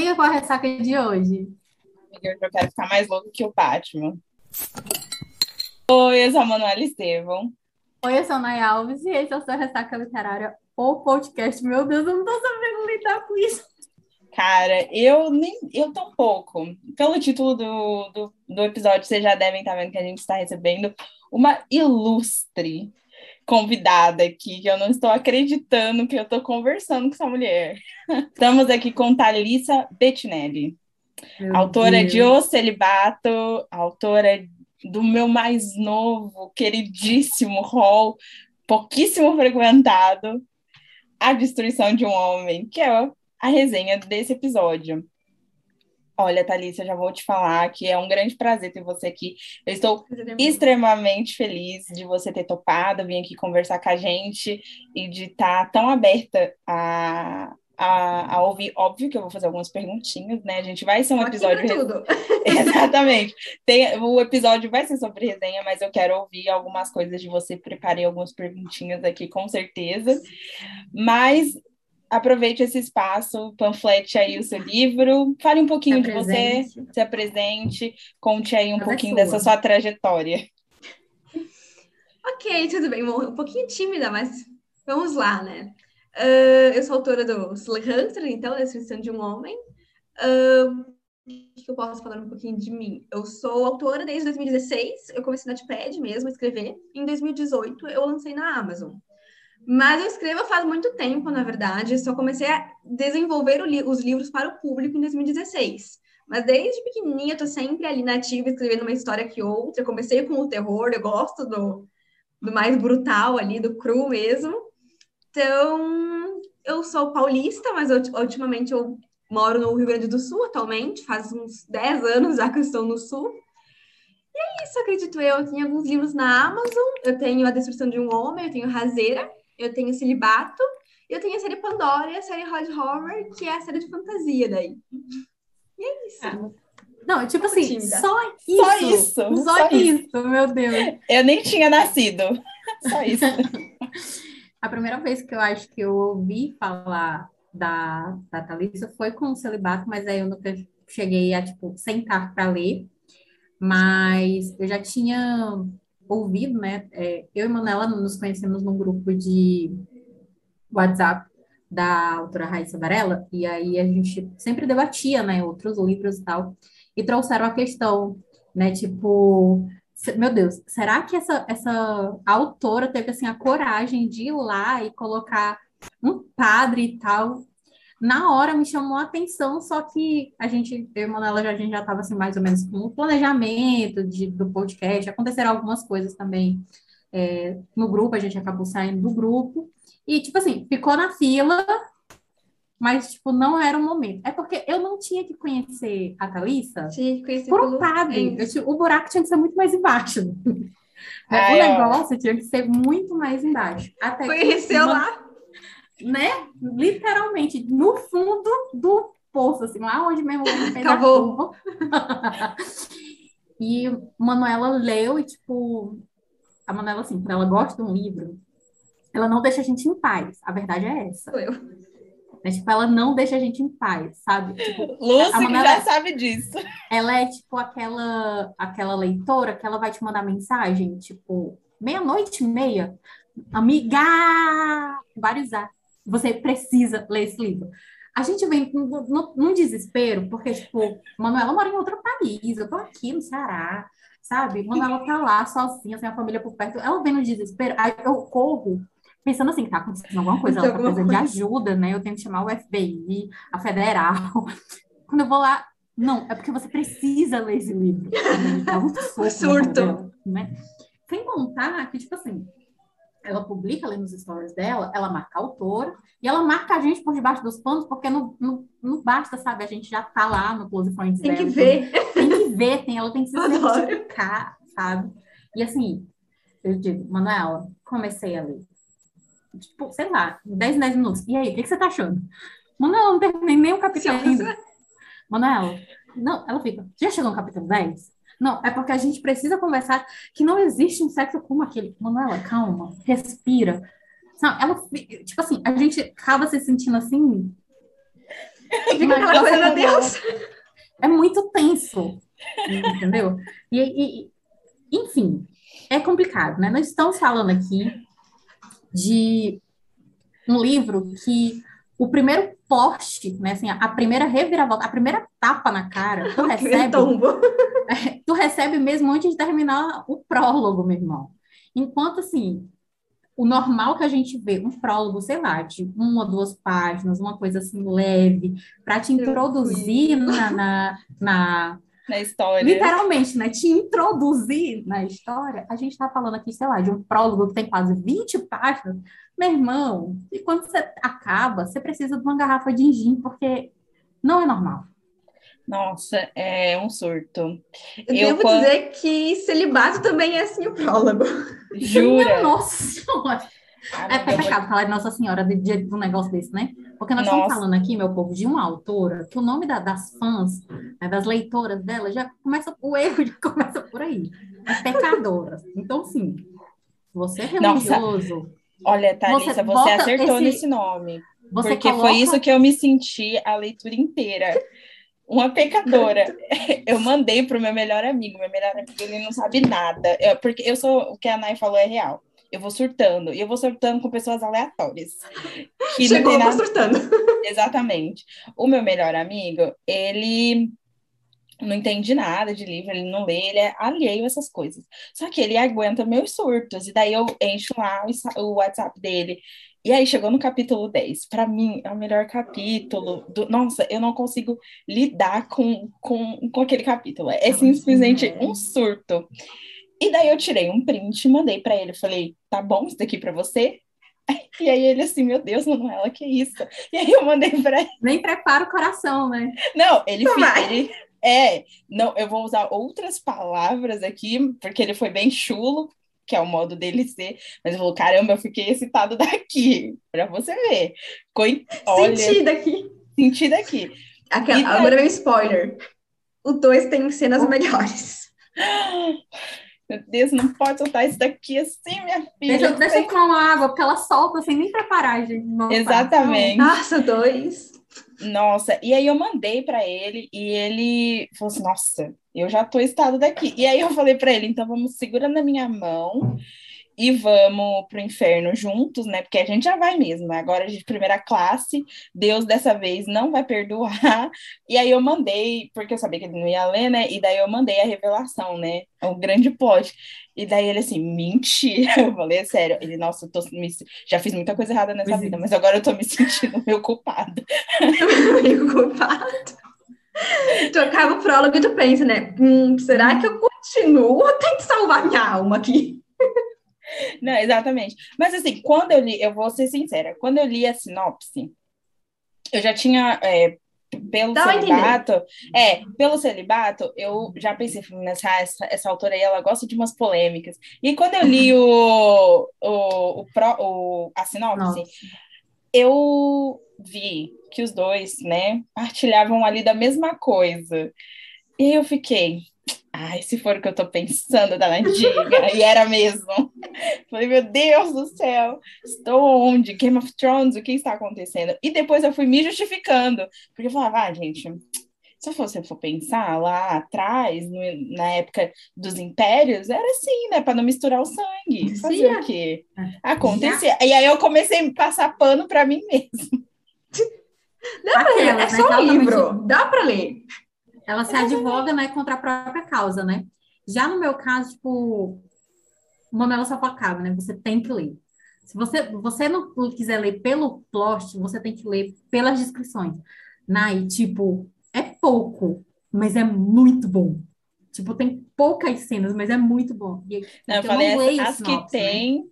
Amiga, qual a ressaca de hoje? Amiga, eu quero ficar mais louco que o Batman. Oi, eu sou a Manuela Estevam. Oi, eu sou a Nay Alves e esse é o seu Ressaca Literária, o podcast. Meu Deus, eu não tô sabendo lidar com isso. Cara, eu nem eu tão pouco. Pelo título do, do, do episódio, vocês já devem estar vendo que a gente está recebendo uma ilustre convidada aqui, que eu não estou acreditando que eu estou conversando com essa mulher. Estamos aqui com Thalissa Bettinelli, Meu autora Deus. de O Celibato, autora do meu mais novo, queridíssimo rol, pouquíssimo frequentado, A Destruição de um Homem, que é a resenha desse episódio. Olha, Thalissa, já vou te falar que é um grande prazer ter você aqui. Eu estou extremamente feliz de você ter topado, vir aqui conversar com a gente e de estar tão aberta a, a, a ouvir. Óbvio que eu vou fazer algumas perguntinhas, né? A gente vai ser um aqui episódio. tudo. Exatamente. Tem, o episódio vai ser sobre resenha, mas eu quero ouvir algumas coisas de você. Preparei algumas perguntinhas aqui, com certeza. Mas aproveite esse espaço, panflete aí o seu livro, fale um pouquinho de você, se apresente, conte aí um Mas é pouquinho sua. dessa sua trajetória. Ok, tudo bem. Bom, um pouquinho tímida, mas vamos lá, né? Ah, eu sou autora do Slug Hunter, então, a descrição de um homem. Ah, o que eu posso falar um pouquinho de mim? Eu sou autora desde 2016, eu comecei na Wattpad mesmo a escrever. Em 2018, eu lancei na Amazon. Mas eu escrevo faz muito tempo, na verdade. Só comecei a desenvolver li- os livros para o público em 2016. Mas desde pequenininha, eu tô sempre ali na ativa, escrevendo uma história que outra. Eu comecei com o terror, eu gosto do, do mais brutal ali, do cru mesmo. Então, eu sou paulista, mas ulti- ultimamente eu moro no Rio Grande do Sul atualmente, faz uns 10 anos já que eu estou no Sul. E é isso, acredito eu. Eu tenho alguns livros na Amazon, eu tenho A Destruição de um Homem, eu tenho Razeira, eu tenho Celibato, e eu tenho a série Pandora e a série Hot Horror, que é a série de fantasia daí. E é isso. Ah, Não, tipo assim, tímida. só isso. Só isso, Só, só isso, meu Deus. Eu nem tinha nascido. Só isso. A primeira vez que eu acho que eu ouvi falar da, da Thalissa foi com o celibato, mas aí eu nunca cheguei a, tipo, sentar para ler. Mas eu já tinha ouvido, né? é, eu e Manuela nos conhecemos num grupo de WhatsApp da autora Raíssa Varela, e aí a gente sempre debatia, né, outros livros e tal, e trouxeram a questão, né, tipo, meu Deus, será que essa, essa autora teve, assim, a coragem de ir lá e colocar um padre e tal? Na hora me chamou a atenção, só que a gente, eu e Manuela, já, a gente já estava, assim, mais ou menos com o planejamento de, do podcast, aconteceram algumas coisas também é, no grupo, a gente acabou saindo do grupo, e, tipo assim, ficou na fila, mas, tipo, não era o momento. É porque eu não tinha que conhecer a Thalissa que por um padre. É Eu o buraco tinha que ser muito mais embaixo. Ah, o é. negócio tinha que ser muito mais embaixo. Até que Conheceu uma- lá. Né? Literalmente, no fundo do poço, assim, lá onde mesmo fez a Acabou. curva. E Manuela leu e, tipo, a Manuela, assim, quando ela gosta de um livro, ela não deixa a gente em paz. A verdade é essa. Sou eu. Né? Tipo, ela não deixa a gente em paz, sabe? Tipo, Lúcia A Manuela- já sabe disso. ela é tipo aquela aquela leitora que ela vai te mandar mensagem, tipo, meia-noite e meia, amiga, vários A. Você precisa ler esse livro. A gente vem no- no- num desespero, porque, tipo, Manuela mora em outro país, eu tô aqui no Ceará, sabe? Manuela tá lá sozinha, sem a família por perto. Ela vem no desespero, aí eu corro, pensando assim, tá acontecendo alguma coisa, ela tá precisando de ajuda, né? Eu tenho que chamar o FBI, a federal. Quando eu vou lá, não, é porque você precisa ler esse livro. Dá um soco na surto. dela, né? Sem contar que, tipo assim, ela publica ali nos stories dela, ela marca a autora, e ela marca a gente por debaixo dos panos, porque não, não, não basta, sabe? A gente já tá lá no Close Friends Tem que dela, ver. tem que ver, tem, ela tem que se certificar, sabe? E assim, eu digo, Manuela, comecei a ler. Tipo, sei lá, 10 em 10 minutos. E aí, o que, que você tá achando? Manuela, não terminei nem o capítulo ainda. Manuela, não, ela fica, já chegou no capítulo 10? Não, é porque a gente precisa conversar que não existe um sexo como aquele. Manuela, calma, respira. Não, ela, tipo assim, a gente acaba se sentindo assim, Fica coisa, meu Deus. É muito tenso, entendeu? E, e, enfim, é complicado, né? Nós estamos falando aqui de um livro que o primeiro poste, né, assim, a primeira reviravolta, a primeira tapa na cara, tu recebe, é, tu recebe mesmo antes de terminar o prólogo, meu irmão. Enquanto, assim, o normal que a gente vê, um prólogo, sei lá, de uma ou duas páginas, uma coisa assim leve, para te introduzir na, na, na, na história. Literalmente, né? Te introduzir na história. A gente está falando aqui, sei lá, de um prólogo que tem quase 20 páginas. Meu irmão, e quando você acaba, você precisa de uma garrafa de gin, porque não é normal. Nossa, é um surto. Eu, eu devo quando... dizer que celibato também é assim o prólogo. Jura? Nossa senhora. É até pecado falar de Nossa Senhora de, de, de um negócio desse, né? Porque nós Nossa. estamos falando aqui, meu povo, de uma autora que o nome da, das fãs, né, das leitoras dela, já começa, o erro já começa por aí. É pecadora. Então, sim, você é religioso. Nossa. Olha, Thalissa, você, você acertou esse... nesse nome. Você porque coloca... foi isso que eu me senti a leitura inteira. Uma pecadora. Eu mandei pro meu melhor amigo. Meu melhor amigo, ele não sabe nada. Eu, porque eu sou, o que a Nay falou é real eu vou surtando. E eu vou surtando com pessoas aleatórias. Que Chegou, nada... surtando. Exatamente. O meu melhor amigo, ele não entende nada de livro, ele não lê, ele é alheio a essas coisas. Só que ele aguenta meus surtos, e daí eu encho lá o WhatsApp dele. E aí chegou no capítulo 10. Para mim, é o melhor capítulo. Do... Nossa, eu não consigo lidar com, com, com aquele capítulo. É simplesmente um surto. E daí eu tirei um print, mandei para ele, falei, tá bom isso daqui para você? E aí ele assim, meu Deus, Manuela, que isso? E aí eu mandei para ele. Nem prepara o coração, né? Não, ele, ele é, não, eu vou usar outras palavras aqui, porque ele foi bem chulo, que é o modo dele ser, mas eu falou, caramba, eu fiquei excitado daqui, para você ver. Coi... Olha, senti daqui. Senti daqui. Aquela, agora vem o spoiler. O dois tem cenas melhores. Meu Deus, não pode soltar isso daqui assim, minha filha. Deixa, deixa eu tomar água, porque ela solta sem nem preparar, gente. Exatamente. Nossa, dois. Nossa, e aí eu mandei para ele e ele falou assim: Nossa, eu já tô estado daqui. E aí eu falei para ele: Então vamos segura na minha mão e vamos pro inferno juntos, né? Porque a gente já vai mesmo, né? agora de primeira classe, Deus dessa vez não vai perdoar. E aí eu mandei, porque eu sabia que ele não ia ler, né? E daí eu mandei a revelação, né? O grande plot. E daí ele assim, mentira. Eu falei, é sério. Ele, nossa, eu tô me... já fiz muita coisa errada nessa vida, é. mas agora eu tô me sentindo meio culpado. meio culpado. Tu acaba o prólogo e tu pensa, né? Hum, será que eu continuo ou tenho que salvar minha alma aqui? Não, exatamente. Mas assim, quando eu li, eu vou ser sincera, quando eu li a sinopse, eu já tinha, é, pelo Dá celibato, é, pelo celibato, eu já pensei, nessa essa, essa autora aí, ela gosta de umas polêmicas. E quando eu li o, o, o, pro, o a sinopse, Nossa. eu vi que os dois, né, partilhavam ali da mesma coisa. E eu fiquei, Ai, se for o que eu tô pensando, da Diga. e era mesmo. Falei, meu Deus do céu, estou onde? Game of Thrones, o que está acontecendo? E depois eu fui me justificando, porque eu falava, ah, gente, se você for pensar lá atrás, no, na época dos impérios, era assim, né? Para não misturar o sangue. Fazer Sim. o quê? Acontecia. E aí eu comecei a passar pano para mim mesmo. Dá para ler, é né? só um livro, dá para ler. Ela se advoga, né, contra a própria causa, né? Já no meu caso, tipo, Manuela Safacaba, né? Você tem que ler. Se você, você não quiser ler pelo plot, você tem que ler pelas descrições. Nai, tipo, é pouco, mas é muito bom. Tipo, tem poucas cenas, mas é muito bom. E, não, eu falei, não as, as que né?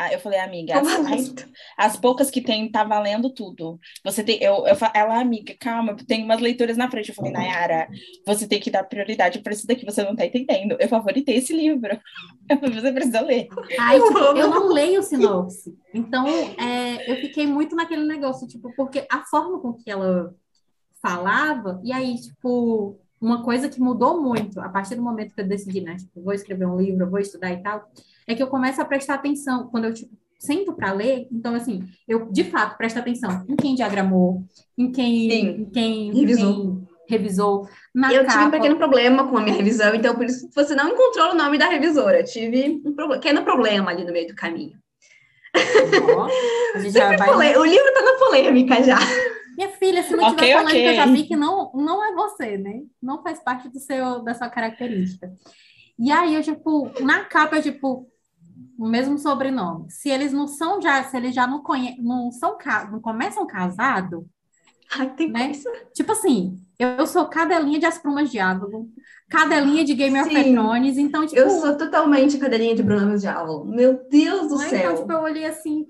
Ah, eu falei, amiga, tá as, as, as, poucas que tem, tá valendo tudo. Você tem, eu, eu ela, amiga, calma, tem umas leituras na frente. Eu falei, Nayara, você tem que dar prioridade para isso daqui, você não tá entendendo. Eu favoritei esse livro. você precisa ler. Ai, tipo, eu não leio sinopse. Então, é, eu fiquei muito naquele negócio, tipo, porque a forma com que ela falava, e aí, tipo, uma coisa que mudou muito a partir do momento que eu decidi, né? Tipo, vou escrever um livro, vou estudar e tal, é que eu começo a prestar atenção quando eu tipo, sento para ler, então, assim, eu, de fato, presto atenção em quem diagramou, em quem, em quem revisou. Quem revisou eu capa. tive um pequeno problema com a minha revisão, então por isso você não encontrou o nome da revisora. Tive um pequeno problema ali no meio do caminho. Já vai... O livro tá na polêmica já. Minha filha, se não Ok, tiver polêmica, ok. eu já vi que não, não é você, né? Não faz parte do seu, da sua característica. E aí, eu, tipo, na capa, eu, tipo, o mesmo sobrenome. Se eles não são já, se eles já não conhecem, não são, ca- não começam casado, Ai, tem Né? coisa. tipo assim, eu, sou cadelinha de As Prumas Diálogo, cadelinha de Game of Sim. Thrones, então, tipo, Eu sou totalmente cadelinha de Bruna Diabo. Meu Deus do né? céu. então, tipo, eu olhei assim,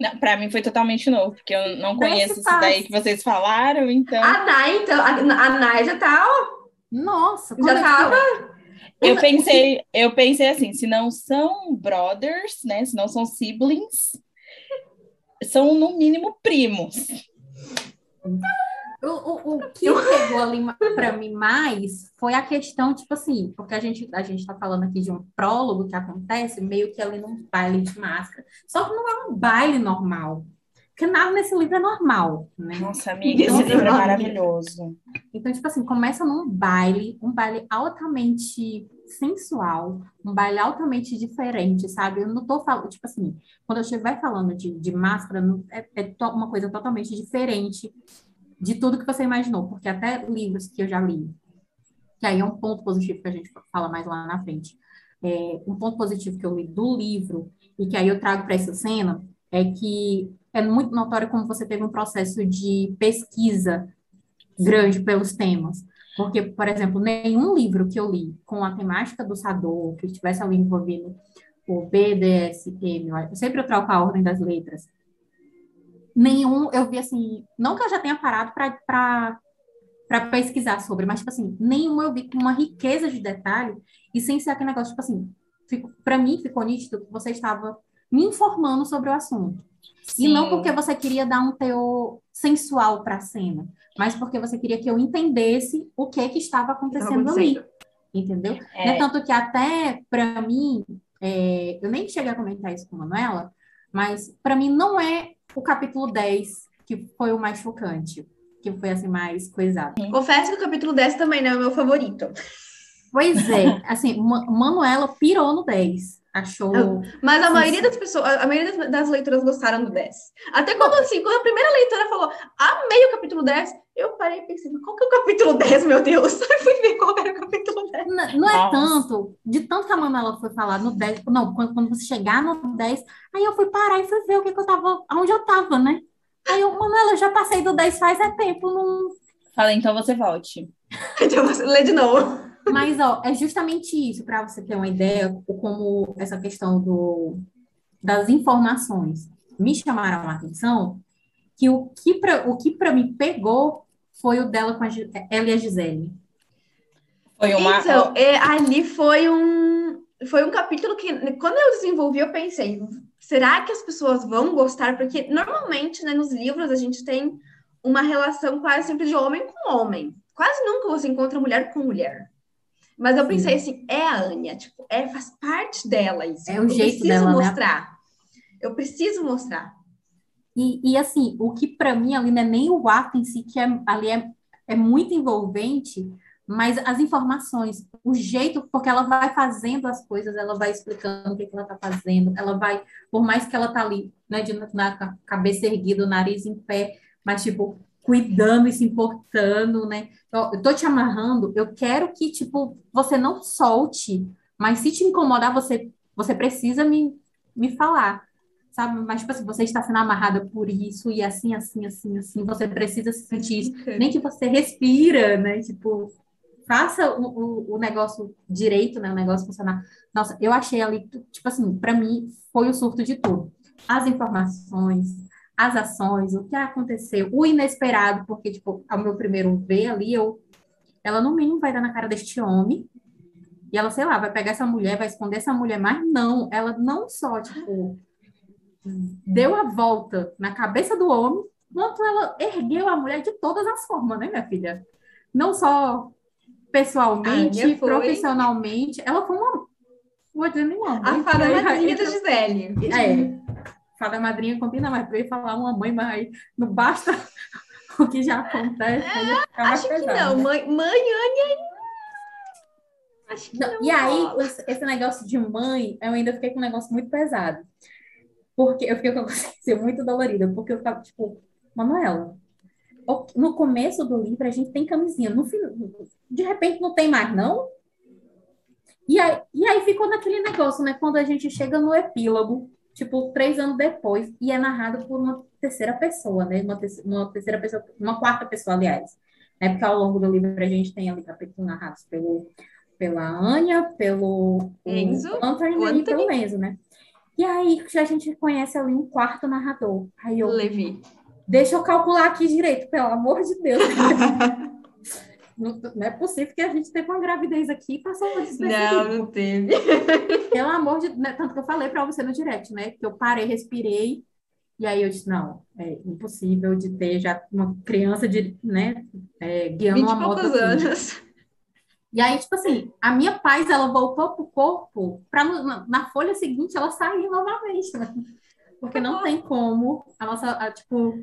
Não, pra mim foi totalmente novo, porque eu não conheço isso fácil. daí que vocês falaram, então. A Nai, então, a, a Nai já tá, nossa, já eu tava. Eu pensei, eu pensei assim, se não são brothers, né? Se não são siblings, são no mínimo primos. O, o, o que pegou ali para mim mais foi a questão, tipo assim, porque a gente a gente está falando aqui de um prólogo que acontece meio que ali num baile de máscara. Só que não é um baile normal. Porque nada nesse livro é normal, né? Nossa, amiga, esse Nossa, livro é amiga. maravilhoso. Então, tipo assim, começa num baile, um baile altamente sensual, um baile altamente diferente, sabe? Eu não tô falando, tipo assim, quando eu estiver falando de, de máscara, é, é uma coisa totalmente diferente de tudo que você imaginou, porque até livros que eu já li, que aí é um ponto positivo que a gente fala mais lá na frente, é, um ponto positivo que eu li do livro e que aí eu trago para essa cena é que é muito notório como você teve um processo de pesquisa grande pelos temas. Porque, por exemplo, nenhum livro que eu li com a temática do Sador, que estivesse ali envolvendo o BDSM, sempre eu troco a ordem das letras, nenhum eu vi assim, não que eu já tenha parado para pesquisar sobre, mas, tipo assim, nenhum eu vi com uma riqueza de detalhe e sem ser aquele negócio, tipo assim, para mim ficou nítido que você estava me informando sobre o assunto. E não Sim. porque você queria dar um teor sensual para a cena, mas porque você queria que eu entendesse o que que estava acontecendo ali, entendeu? É. Né, Tanto que até para mim, é, eu nem cheguei a comentar isso com a Manuela, mas para mim não é o capítulo 10 que foi o mais chocante, que foi assim mais coisado. Confesso que o capítulo 10 também não é o meu favorito. Pois é, assim, Ma- Manuela pirou no 10, achou Mas a maioria das pessoas, a maioria das, leitoras gostaram do 10. Até quando, assim, quando a primeira leitora falou, amei o capítulo 10, eu parei e pensei, qual que é o capítulo 10, meu Deus? Aí fui ver qual era o capítulo 10. Não, não é Nossa. tanto, de tanto que a Manuela foi falar no 10, não, quando, quando você chegar no 10, aí eu fui parar e fui ver o que, que eu tava, onde eu tava, né? Aí eu, Manuela, eu já passei do 10 faz é tempo, não... Falei, então você volte. Então, você lê de novo. Mas, ó, é justamente isso, para você ter uma ideia, como essa questão do, das informações me chamaram a atenção, que o que para o que para mim pegou foi o dela com a, ela e a Gisele. Foi uma. Então, é, ali foi um, foi um capítulo que, quando eu desenvolvi, eu pensei, será que as pessoas vão gostar? Porque, normalmente, né, nos livros, a gente tem uma relação quase sempre de homem com homem. Quase nunca você encontra mulher com mulher. Mas eu pensei assim, é a Anya, tipo, é, faz parte dela isso. É o eu jeito preciso dela, né? mostrar. Eu preciso mostrar. E, e assim, o que para mim ali não é nem o ato em si, que é, ali é, é muito envolvente, mas as informações, o jeito, porque ela vai fazendo as coisas, ela vai explicando o que, que ela está fazendo, ela vai, por mais que ela tá ali, né, de, na cabeça erguida, o nariz em pé, mas tipo, cuidando e se importando, né? Eu, eu tô te amarrando, eu quero que, tipo, você não solte, mas se te incomodar, você, você precisa me, me falar sabe? Mas, tipo assim, você está sendo amarrada por isso, e assim, assim, assim, assim, você precisa sentir isso. Nem que você respira, né? Tipo, faça o, o, o negócio direito, né? O negócio funcionar. Nossa, eu achei ali, tipo assim, para mim, foi o surto de tudo. As informações, as ações, o que aconteceu, o inesperado, porque, tipo, ao meu primeiro ver ali, eu, ela no mínimo vai dar na cara deste homem, e ela, sei lá, vai pegar essa mulher, vai esconder essa mulher, mas não, ela não só, tipo, deu a volta na cabeça do homem, quanto ela ergueu a mulher de todas as formas, né, minha filha? Não só pessoalmente, profissionalmente, ela foi uma, vou dizer nenhuma A madrinha da aí- Gisele. É, fada madrinha combina mais ir falar uma mãe, mas aí não basta o que já acontece. mais Acho que pesado, não. né? Mãe, mãe. Acho que Não, não. e aí, esse- negócio de mãe, eu ainda fiquei com um negócio muito pesado. Porque eu fiquei com a consciência muito dolorida, porque eu ficava, tipo, Manuela, no começo do livro a gente tem camisinha, no fim, de repente não tem mais, não? E aí, e aí ficou naquele negócio, né? Quando a gente chega no epílogo, tipo, três anos depois, e é narrado por uma terceira pessoa, né? Uma, terce- uma terceira pessoa, uma quarta pessoa, aliás. Né? Porque ao longo do livro a gente tem ali capítulos narrados pelo, pela Anya, pelo Enzo, Anthony o e pelo Enzo, né? E aí a gente conhece ali um quarto narrador. Aí eu, Levi. deixa eu calcular aqui direito, pelo amor de Deus. Não, não é possível que a gente teve uma gravidez aqui e passou Não, despercebido. não teve. Pelo amor de né, Tanto que eu falei para você no direct, né? Que eu parei, respirei, e aí eu disse, não, é impossível de ter já uma criança de, né, é, guiando 20 uma moto assim. anos. E aí, tipo assim, a minha paz, ela voltou pro corpo para na, na folha seguinte ela sair novamente, né? Porque não tem como a nossa, a, tipo,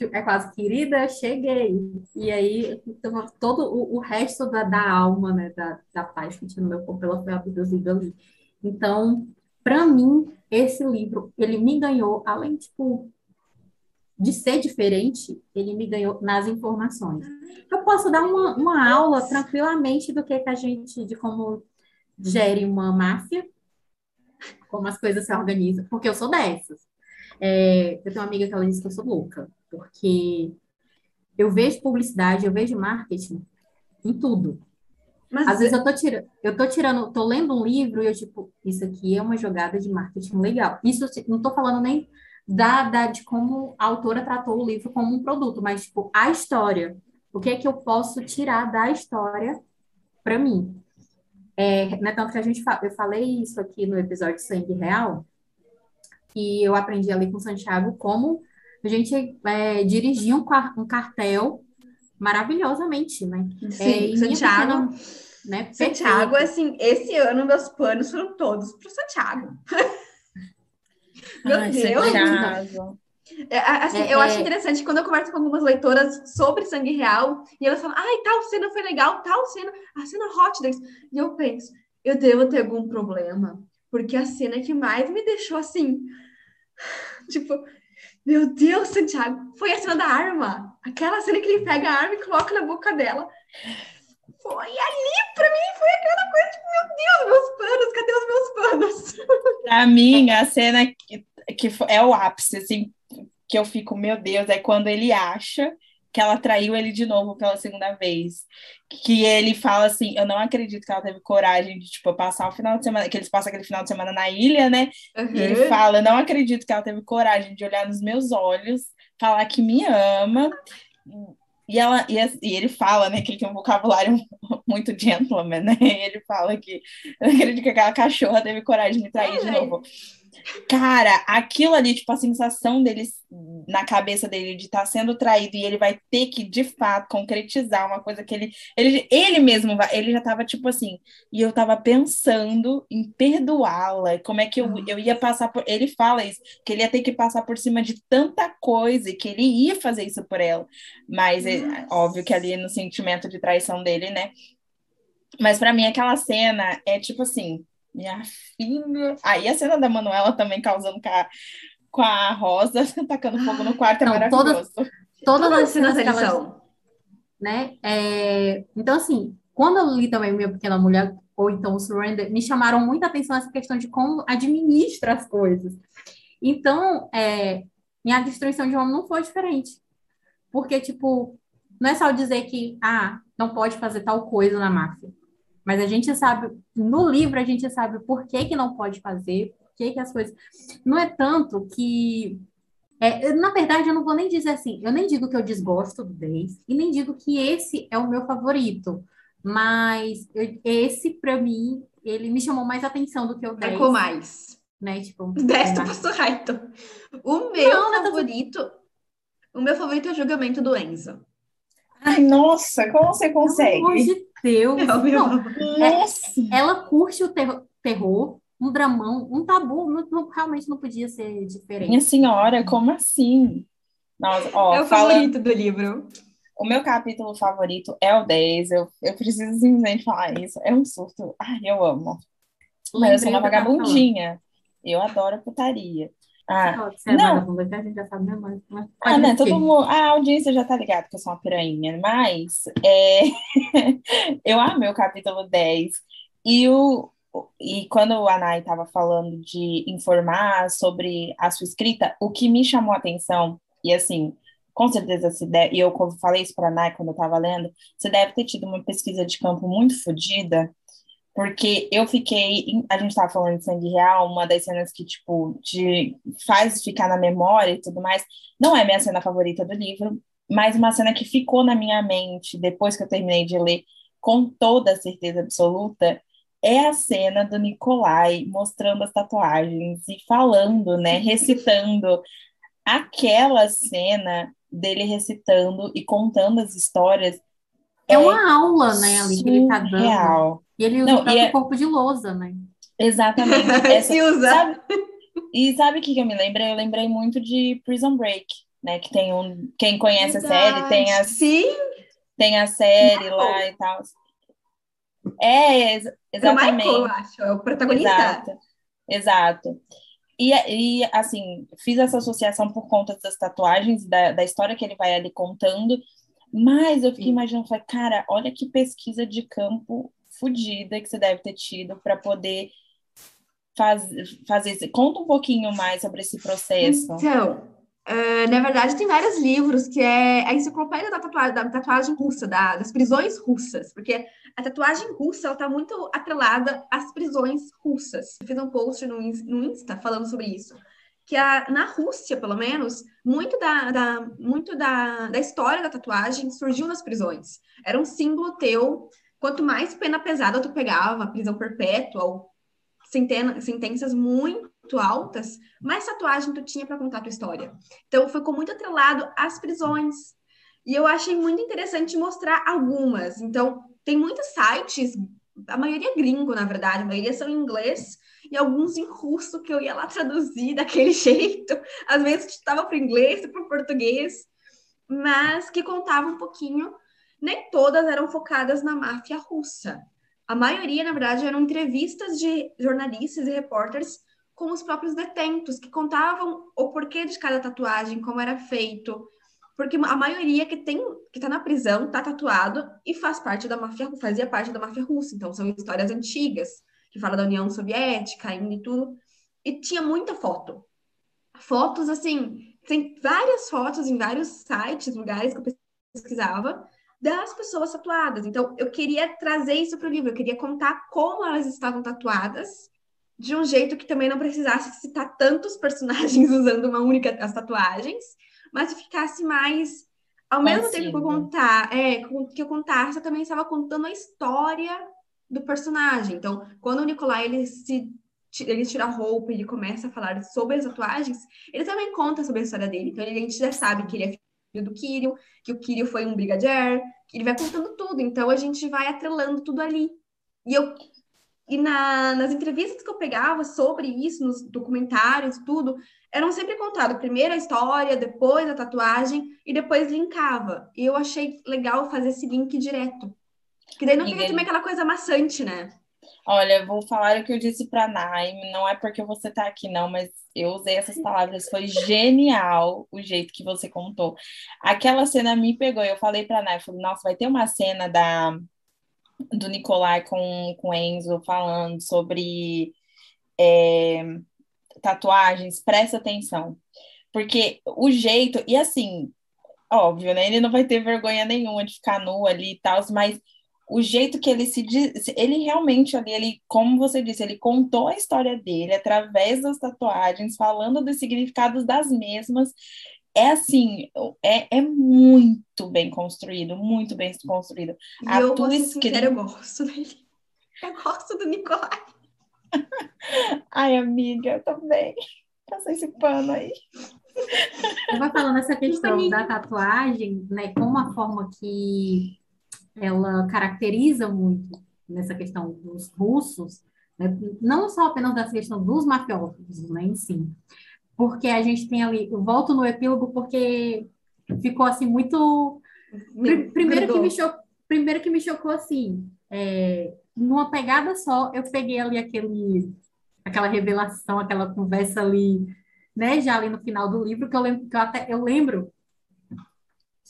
é quase querida, cheguei. E aí, então, todo o, o resto da, da alma, né, da, da paz que tinha no meu corpo, ela foi abduzida ali. Então, para mim, esse livro, ele me ganhou, além, tipo, de ser diferente, ele me ganhou nas informações. Eu posso dar uma, uma aula tranquilamente do que, que a gente, de como gere uma máfia, como as coisas se organizam, porque eu sou dessas. É, eu tenho uma amiga que ela disse que eu sou louca, porque eu vejo publicidade, eu vejo marketing em tudo. Mas Às vezes eu tô tirando, eu tô tirando, tô lendo um livro e eu, tipo, isso aqui é uma jogada de marketing legal. Isso assim, não tô falando nem da, da, de como a autora tratou o livro como um produto, mas, tipo, a história. O que é que eu posso tirar da história para mim? É, né, tanto que a gente, eu falei isso aqui no episódio Sangue Real, e eu aprendi ali com o Santiago como a gente é, dirigir um, um cartel maravilhosamente, né? É, Sim, minha Santiago. pequena, né, Santiago, assim, esse ano meus panos foram todos pro Santiago. Meu Ai, Deus. Santiago. É, assim, É, eu é. acho interessante quando eu converso com algumas leitoras sobre sangue real e elas falam, ai, tal cena foi legal, tal cena, a cena hot deles. E eu penso, eu devo ter algum problema, porque a cena que mais me deixou assim, tipo, meu Deus, Santiago, foi a cena da arma. Aquela cena que ele pega a arma e coloca na boca dela. Foi ali, pra mim, foi aquela coisa, tipo, meu Deus, meus panos, cadê os meus panos? Pra mim, a cena que, que é o ápice, assim, que eu fico, meu Deus, é quando ele acha que ela traiu ele de novo pela segunda vez. Que ele fala assim, eu não acredito que ela teve coragem de, tipo, passar o final de semana, que eles passam aquele final de semana na ilha, né? E ele fala, eu não acredito que ela teve coragem de olhar nos meus olhos, falar que me ama. E, ela, e, e ele fala, né, que ele tem um vocabulário muito gentleman, né? E ele fala que eu acredito que aquela cachorra teve coragem de me trair de É, novo. Cara, aquilo ali, tipo, a sensação dele na cabeça dele de estar sendo traído e ele vai ter que, de fato, concretizar uma coisa que ele. Ele, ele mesmo vai, ele já tava, tipo assim, e eu tava pensando em perdoá-la. Como é que eu, eu ia passar por. Ele fala isso, que ele ia ter que passar por cima de tanta coisa e que ele ia fazer isso por ela. Mas é óbvio que ali no sentimento de traição dele, né? Mas pra mim aquela cena é tipo assim, minha filha. Aí a cena da Manuela também causando com a, com a Rosa, tacando fogo no quarto é Não, maravilhoso. Todas Todas as as cenas elas são. né? É, então, assim, quando eu li também Minha Pequena Mulher, ou então o Surrender, me chamaram muita atenção essa questão de como administra as coisas. Então, é, minha destruição de homem não foi diferente. Porque, tipo, não é só dizer que, ah, não pode fazer tal coisa na máfia. Mas a gente sabe, no livro a gente sabe por que que não pode fazer, por que que as coisas... Não é tanto que é, na verdade, eu não vou nem dizer assim, eu nem digo que eu desgosto do 10 e nem digo que esse é o meu favorito, mas eu- esse, para mim, ele me chamou mais atenção do que o 10, Marcou mais. né? Tipo, Desta é, passou reto. O meu Não, não, tá favorito. O meu favorito é o julgamento do Enzo. Ai, nossa, como você pelo amor consegue? de Deus! É o meu Não, amor. Nossa! ela curte o terror, terror, um dramão, um tabu, não, não- realmente não podia ser diferente. Minha senhora, como assim? Nossa, ó, É o fala- favorito do livro. o meu capítulo favorito é o 10. Eu, eu preciso simplesmente falar isso. É um surto. Ai, eu amo. Mas eu sou uma vagabundinha. Eu adoro putaria. Ah. Você é não. que a gente já sabe mesmo, mas- mas Ah, né? dizer. Todo mundo, a audiência já tá ligado que eu sou uma piranha, mas é, eu amei o capítulo 10. E, o, e quando o Anai estava falando de informar sobre a sua escrita, o que me chamou a atenção, e assim, com certeza deve, e eu falei isso para a Anai quando eu estava lendo, você deve ter tido uma pesquisa de campo muito fodida, porque eu fiquei, a gente estava falando de sangue real, uma das cenas que, tipo, te faz ficar na memória e tudo mais, não é minha cena favorita do livro, mas uma cena que ficou na minha mente depois que eu terminei de ler, com toda a certeza absoluta, é a cena do Nikolai mostrando as tatuagens e falando, né, recitando aquela cena dele recitando e contando as histórias É uma aula, né, ali que ele tá dando. E ele usa Não, o próprio é- corpo de lousa, né? Exatamente. Essa, Se usa. sabe, e sabe o que, que eu me lembrei? Eu lembrei muito de Prison Break, né? Que tem um. Quem conhece a série tem a, Sim, tem a série Michael. lá e tal. É, ex- é o exatamente. Michael, eu acho. É o protagonista. Exato. Exato. E, e, assim, fiz essa associação por conta das tatuagens, da, da história que ele vai ali contando, mas eu fiquei Sim. imaginando, falei, cara, olha que pesquisa de campo fodida que você deve ter tido para poder faz, fazer. esse- Conta um pouquinho mais sobre esse processo. Então, eh, na verdade, tem vários livros que é a enciclopédia da tatuagem, da tatuagem russa, da- das prisões russas, porque a tatuagem russa está muito atrelada às prisões russas. Eu fiz um post no, no Insta falando sobre isso. Que a, na Rússia, pelo menos, muito, da, da- muito da, da história da tatuagem surgiu nas prisões. Era um símbolo teu. Quanto mais pena pesada tu pegava, prisão perpétua ou centena, sentenças muito altas, mais tatuagem tu tinha para contar tua história. Então ficou muito atrelado às prisões. E eu achei muito interessante mostrar algumas. Então, tem muitos sites, a maioria gringo, na verdade, a maioria são em inglês e alguns em russo que eu ia lá traduzir daquele jeito. Às vezes estava para inglês, para português, mas que contavam um pouquinho. Nem todas eram focadas na máfia russa. A maioria, na verdade, eram entrevistas de jornalistas e repórteres com os próprios detentos, que contavam o porquê de cada tatuagem, como era feito. Porque a maioria que tem que está na prisão está tatuado e faz parte da máfia, fazia parte da máfia russa. Então são histórias antigas que fala da União Soviética ainda e tudo. E tinha muita foto. Fotos assim, tem várias fotos em vários sites, lugares que eu pesquisava das pessoas tatuadas. Então eu queria trazer isso para o livro, eu queria contar como elas estavam tatuadas de um jeito que também não precisasse citar tantos personagens usando uma única as tatuagens, mas ficasse mais ao mesmo tempo que eu contar, é, que eu contasse, eu também estava contando a história do personagem. Então, quando o Nicolai ele se ele tira a roupa e ele começa a falar sobre as tatuagens, ele também conta sobre a história dele. Então, ele, a gente já sabe que ele é do Kirill, que o Kirill foi um brigadier, que ele vai contando tudo. Então, a gente vai atrelando tudo ali. E eu e na, nas entrevistas que eu pegava sobre isso, nos documentários, tudo, eram sempre contado primeiro a história, depois a tatuagem e depois linkava. E eu achei legal fazer esse link direto. Que daí não fica também aquela coisa maçante, né? Olha, vou falar o que eu disse para Naime, não é porque você tá aqui, não, mas eu usei essas palavras, foi genial o jeito que você contou. Aquela cena me pegou, eu falei para Naime, falei, nossa, vai ter uma cena da do Nicolai com, com Enzo falando sobre é, tatuagens, presta atenção. Porque o jeito, e assim, óbvio, né? Ele não vai ter vergonha nenhuma de ficar nu ali e tal, mas o jeito que ele se diz, ele realmente ali, ele, como você disse, ele contou a história dele através das tatuagens, falando dos significados das mesmas. É assim, é, é muito bem construído, muito bem construído. E A eu tua escrita- eu gosto dele. Eu gosto do Nicolai. Ai, amiga, eu também. Passa esse pano aí. Eu vou falando essa questão da tatuagem, né, como uma forma que ela caracteriza muito nessa questão dos russos, né? não só apenas dessa questão dos mafiosos, né, em si, porque a gente tem ali, eu volto no epílogo porque ficou assim muito primeiro que me chocou, primeiro que me chocou assim, é, numa pegada só, eu peguei ali aquele aquela revelação, aquela conversa ali, né, já ali no final do livro, que eu lembro que eu até eu lembro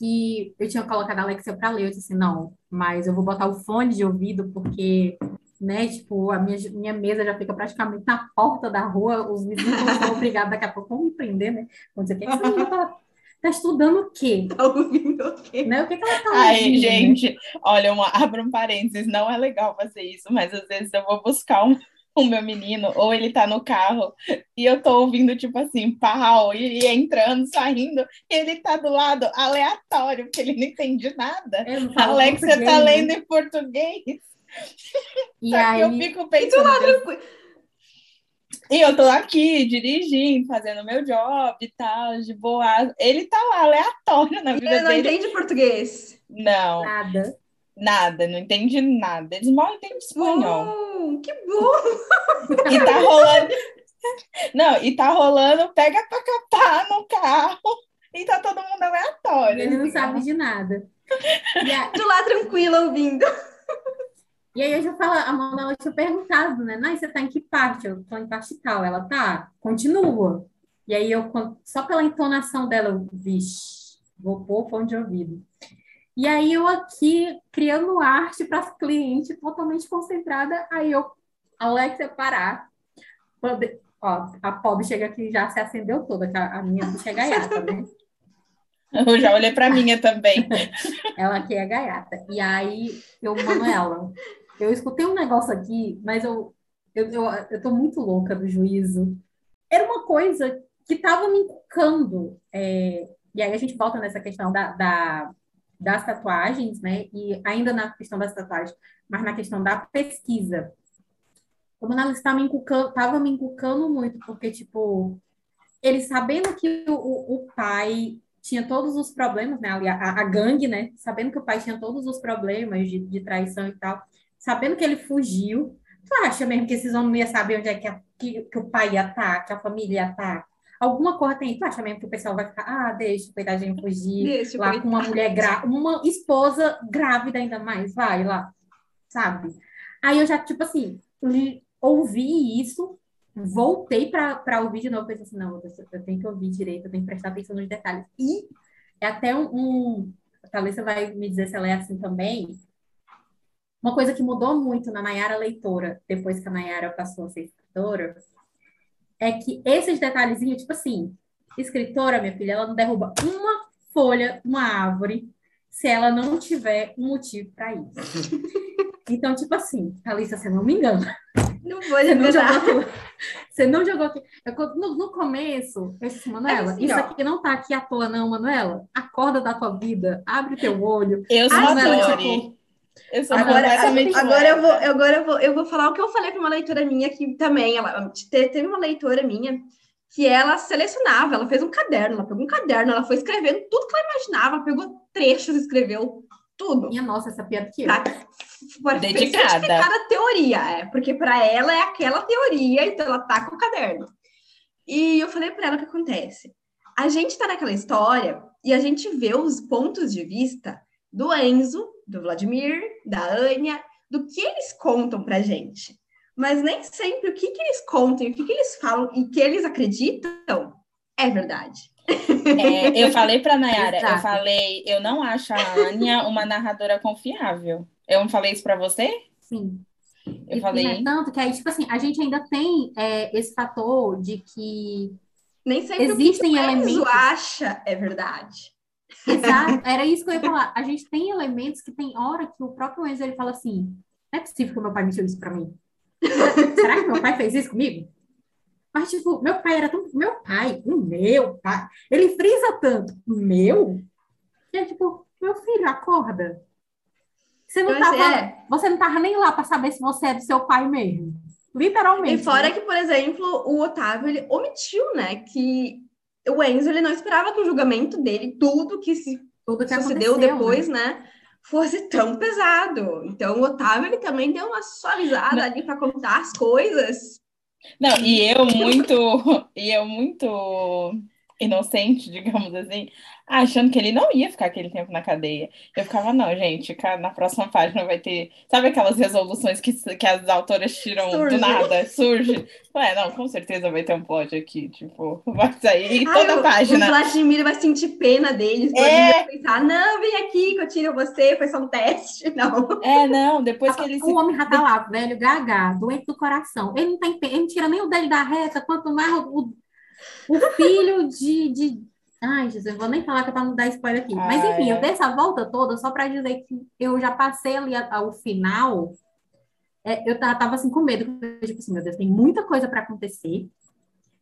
que eu tinha colocado a Alexia para ler, eu disse assim, não, mas eu vou botar o fone de ouvido porque né? Tipo, a minha, minha mesa já fica praticamente na porta da rua, os vizinhos são obrigados daqui a pouco a me prender, né? Vão dizer, o que essa menina tá, tá estudando o quê? Tá ouvindo o quê? Né? O que, que ela tá ouvindo? Ai, gente, olha, uma, abra um parênteses, não é legal fazer isso, mas às vezes eu vou buscar um, o meu menino, ou ele tá no carro, e eu tô ouvindo, tipo assim, pau, e, e entrando, saindo, e ele tá do lado aleatório, porque ele não entende nada. Alexia tá né? lendo em português. E Só aí... eu fico pensando. E eu tô aqui dirigindo, fazendo meu job e tal, de boa. Ele tá lá, aleatório na vida ele não dele. entende português. Não. Nada. Nada, não entende nada. Eles mal entendem espanhol. Que bom! E tá rolando. Não, e tá rolando, pega pra capar no carro. E tá todo mundo aleatório. Ele não assim, sabe de nada. A... Do lá tranquilo ouvindo. E aí eu já falo, a Mona tinha perguntado, né? Nai, você tá em que parte? Eu tô em parte tal. Ela tá, continua. E aí eu, só pela entonação dela, eu, vixe, vou pôr fone de ouvido. E aí eu aqui criando arte para cliente totalmente concentrada, aí eu, Alexia, parar. Ó, a pobre chega aqui já se acendeu toda, a minha bicha é gaiata, né? Eu já olhei para minha também. ela aqui é gaiata. E aí eu, Manuela, eu escutei um negócio aqui, mas eu, eu, eu, eu tô muito louca do juízo. Era uma coisa que estava me encucando. É, e aí a gente volta nessa questão da, da, das tatuagens, né? E ainda na questão das tatuagens, mas na questão da pesquisa. Como ela estava me inculcando, tava me inculcando muito, porque, tipo, ele sabendo que o, o pai tinha todos os problemas, né? A, a, gangue, né? Sabendo que o pai tinha todos os problemas de, de traição e tal sabendo que ele fugiu, tu acha mesmo que esses homens não iam saber onde é que, a, que, que, o pai ia estar, tá, que a família ia estar? Alguma coisa tem, tu acha mesmo que o pessoal vai ficar, ah, deixa o coitadinho fugir deixa, lá coitado. com uma mulher grávida, uma esposa grávida ainda mais, vai lá, sabe? Aí eu já, tipo assim, ouvi isso, voltei para ouvir de novo, pensei assim, não, eu tenho que ouvir direito, eu tenho que prestar atenção nos detalhes. E é até um, um a Thalissa vai me dizer se ela é assim também, uma coisa que mudou muito na Nayara leitora, depois que a Nayara passou a ser escritora, é que esses detalhezinhos, tipo assim, escritora, minha filha, ela não derruba uma folha, uma árvore, se ela não tiver um motivo para isso. Então, tipo assim, Thalissa, você não me engana. Não vou você não jogou, Você não jogou aqui. Eu, no, no, começo, eu disse, Manuela, é assim, isso ó. aqui não tá aqui à toa, não, Manuela. Acorda da tua vida, abre teu olho. Eu sou Manuela, tipo, eu sou agora, agora eu vou, agora eu vou, eu vou falar o que eu falei para uma leitora minha que também, ela teve uma leitora minha que ela selecionava, ela fez um caderno, ela pegou um caderno, ela foi escrevendo tudo que ela imaginava, pegou trechos, escreveu tudo. Minha nossa, essa piada que eu. Pra, Dedicada. Cada teoria, é, porque para ela é aquela teoria, então ela tá com o caderno. E eu falei para ela o que acontece. A gente tá naquela história e a gente vê os pontos de vista do Enzo do Vladimir, da Anya, do que eles contam para gente. Mas nem sempre o que, que eles contam, o que, que eles falam e que eles acreditam é verdade. É, eu falei para Nayara, Exato. eu falei, eu não acho a Anya uma narradora confiável. Eu não falei isso para você? Sim. Eu e, falei. Né, tanto que aí, tipo assim, a gente ainda tem é, esse fator de que nem sempre existem o que elementos. acha é verdade. Exato, era isso que eu ia falar. A gente tem elementos que tem hora que o próprio Enzo ele fala assim: não é possível que o meu pai mentiu isso pra mim. Será que meu pai fez isso comigo? Mas, tipo, meu pai era tão. Meu pai, o meu pai, ele frisa tanto. Meu? Que é tipo, meu filho, acorda. Você não, tava, é. você não tava nem lá para saber se você é do seu pai mesmo. Literalmente. E fora né? que, por exemplo, o Otávio ele omitiu, né, que o Enzo ele não esperava que o julgamento dele, tudo que se tudo que sucedeu depois, né? né? fosse tão pesado. Então, o Otávio ele também deu uma suavizada Não. ali para contar as coisas. Não, e eu muito, e eu muito inocente, digamos assim, achando que ele não ia ficar aquele tempo na cadeia. Eu ficava, não, gente, na próxima página vai ter. Sabe aquelas resoluções que, que as autoras tiram surge. do nada? Surge. Ué, não, com certeza vai ter um plot aqui, tipo, vai sair Ai, toda a página. O Vladimir vai sentir pena deles, é... vai pensar, não, vem aqui que eu tiro você, foi só um teste. Não. É, não, depois que ele O se... homem já tá lá, velho, gaga, doente do coração. Ele não tem ele não tira nem o dele da reta, quanto mais o, o filho de, de Ai, Jesus, eu vou nem falar que é para não dar spoiler aqui. Mas enfim, eu dei essa volta toda só para dizer que eu já passei ali ao final. É, eu tava assim com medo, tipo assim, meu Deus, tem muita coisa para acontecer.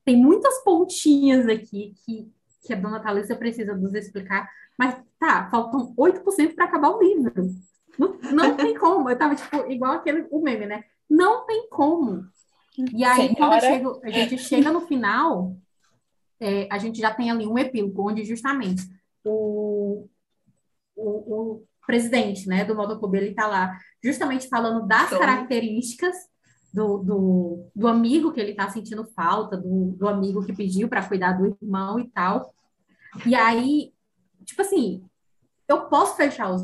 Tem muitas pontinhas aqui que, que a dona Thalissa precisa nos explicar. Mas tá, faltam 8% para acabar o livro. Não, não tem como. Eu tava, tipo, igual aquele o meme, né? Não tem como. E aí, Senhora... quando chego, a gente chega no final, é, a gente já tem ali um epílogo, onde justamente o, o, o presidente né, do motoclube, ele está lá justamente falando das então... características do, do, do, amigo que ele está sentindo falta, do, do amigo que pediu para cuidar do irmão e tal. E aí, tipo assim, eu posso fechar os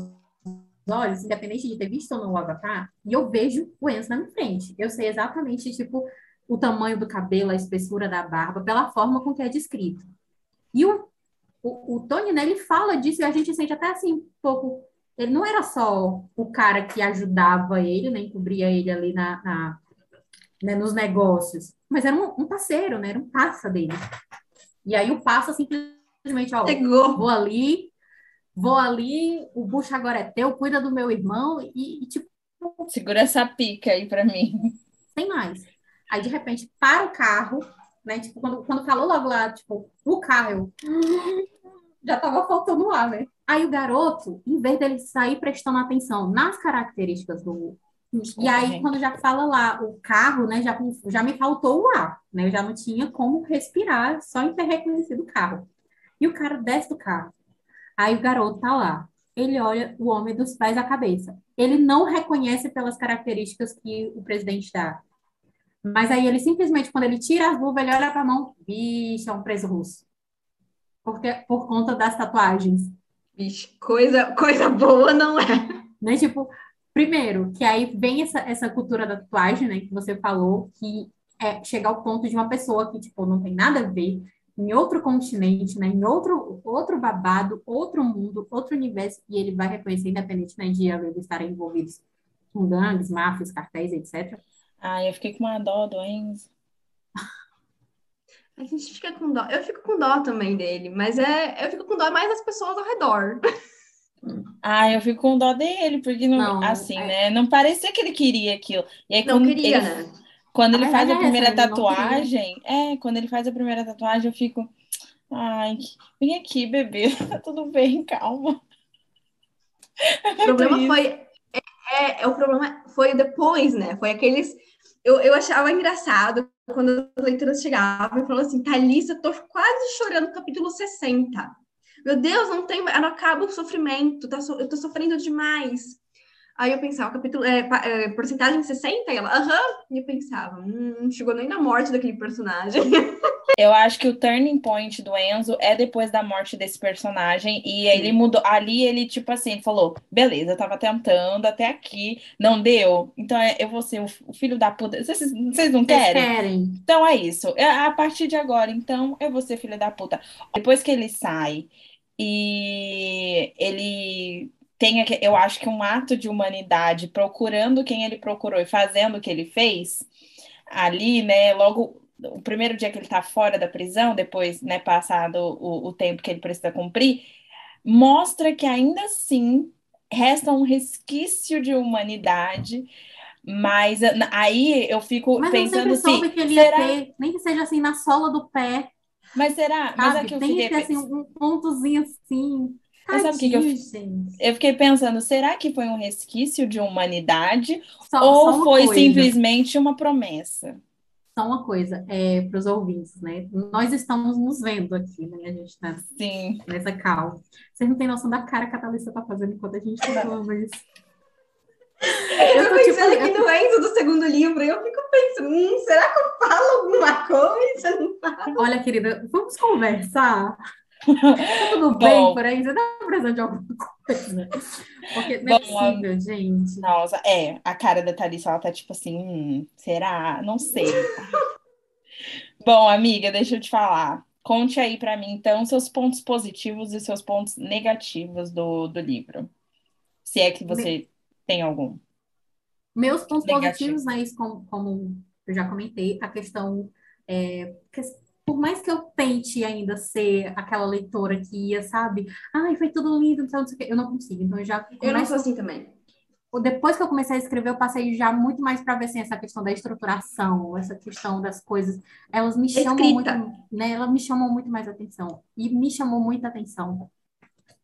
olhos, independente de ter visto ou não o Avatar, e eu vejo o Enzo na minha frente. Eu sei exatamente, tipo, o tamanho do cabelo, a espessura da barba, pela forma com que é descrito. E o, o, o Tony, né, ele fala disso e a gente sente até assim, um pouco. Ele não era só o cara que ajudava ele, né, encobria ele ali na, na né, nos negócios, mas era um, um, parceiro, né, era um passa dele. E aí o passa simplesmente, ó, Pegou. vou ali, vou ali, o bucho agora é teu, cuida do meu irmão e, e tipo. Segura essa pica aí para mim. Sem mais. Aí, de repente, para o carro, né? Tipo, quando, quando falou logo lá, tipo, o carro, eu... já tava faltando ar, né? Aí o garoto, em vez dele sair prestando atenção nas características do. E aí, quando já fala lá o carro, né, já, já me faltou o ar, né? Eu já não tinha como respirar só em ter reconhecido o carro. E o cara desce do carro. Aí o garoto tá lá. Ele olha o homem dos pés à cabeça. Ele não reconhece pelas características que o presidente dá. Mas aí ele simplesmente, quando ele tira as luvas, ele olha para a mão, bicho, é um preso russo. Porque, por conta das tatuagens. Bicho, coisa, coisa boa não é. Né? Tipo, primeiro, que aí vem essa, essa cultura da tatuagem, né, que você falou, que é chegar ao ponto de uma pessoa que, tipo, não tem nada a ver, em outro continente, né, em outro, outro babado, outro mundo, outro universo, e ele vai reconhecer, independente né, de eles estarem envolvidos com gangues, máfias, cartéis, etc. Ah, eu fiquei com uma dó do Enzo. A gente fica com dó. Eu fico com dó também dele, mas é, eu fico com dó mais das pessoas ao redor. Ah, eu fico com dó dele, porque não, não assim, é... né? Não parecia que ele queria aquilo. E aí, não queria, ele, né? Quando ele faz a é primeira tatuagem, é, quando ele faz a primeira tatuagem, eu fico, ai, vem aqui, bebê, tá tudo bem, calma. O problema foi é, é, o problema foi depois, né? Foi aqueles. Eu, eu achava engraçado quando as leituras chegavam e falavam assim: Thalissa, tô quase chorando no capítulo 60. Meu Deus, não tem. Não acaba o sofrimento, tá, eu tô sofrendo demais. Aí eu pensava, capítulo, é, é, porcentagem 60? E ela, aham. E eu pensava, hum, chegou nem na morte daquele personagem. Eu acho que o turning point do Enzo é depois da morte desse personagem. E ele mudou. Ali ele, tipo assim, falou: beleza, eu tava tentando até aqui, não deu. Então é, eu vou ser o filho da puta. Vocês, vocês não querem? querem? Então é isso. É, a partir de agora, então, eu vou ser filho da puta. Depois que ele sai e ele tem, eu acho que um ato de humanidade procurando quem ele procurou e fazendo o que ele fez ali, né? Logo o primeiro dia que ele está fora da prisão, depois, né, passado o, o tempo que ele precisa cumprir, mostra que ainda assim resta um resquício de humanidade, mas aí eu fico mas pensando eu assim, que ele será... ter, nem que seja assim na sola do pé. Mas será? Mas é que eu Tem que ter assim, um pontozinho assim. Mas sabe o que, que eu, eu fiquei pensando? Será que foi um resquício de humanidade só, ou só foi coisa. simplesmente uma promessa? Só uma coisa, é, para os ouvintes, né? Nós estamos nos vendo aqui, né? A gente está nessa calma. Vocês não têm noção da cara que a Thalissa tá fazendo enquanto a gente tá falando isso. Eu tô tô, tipo, pensando aqui eu- no Enzo do segundo livro e eu fico pensando, hum, será que eu falo alguma coisa? Não falo. Olha, querida, vamos conversar? Tá tudo bem Bom. por aí? Você tá precisando de alguma coisa? Porque não é possível, gente. Nossa, é, a cara da Thalissa, ela tá tipo assim, hum, será? Não sei. Bom, amiga, deixa eu te falar. Conte aí pra mim, então, seus pontos positivos e seus pontos negativos do, do livro. Se é que você tem algum. Meus pontos Negativo. positivos, né, como, como eu já comentei, a questão, é, por mais que eu tente ainda ser aquela leitora que ia, sabe? Ai, foi tudo lindo, não sei o que, eu não consigo. Então, eu já Eu não sou assim também. depois que eu comecei a escrever, eu passei já muito mais para ver assim, essa questão da estruturação, essa questão das coisas. Elas me chamam Escrita. muito, né? Elas me chamam muito mais atenção. E me chamou muita atenção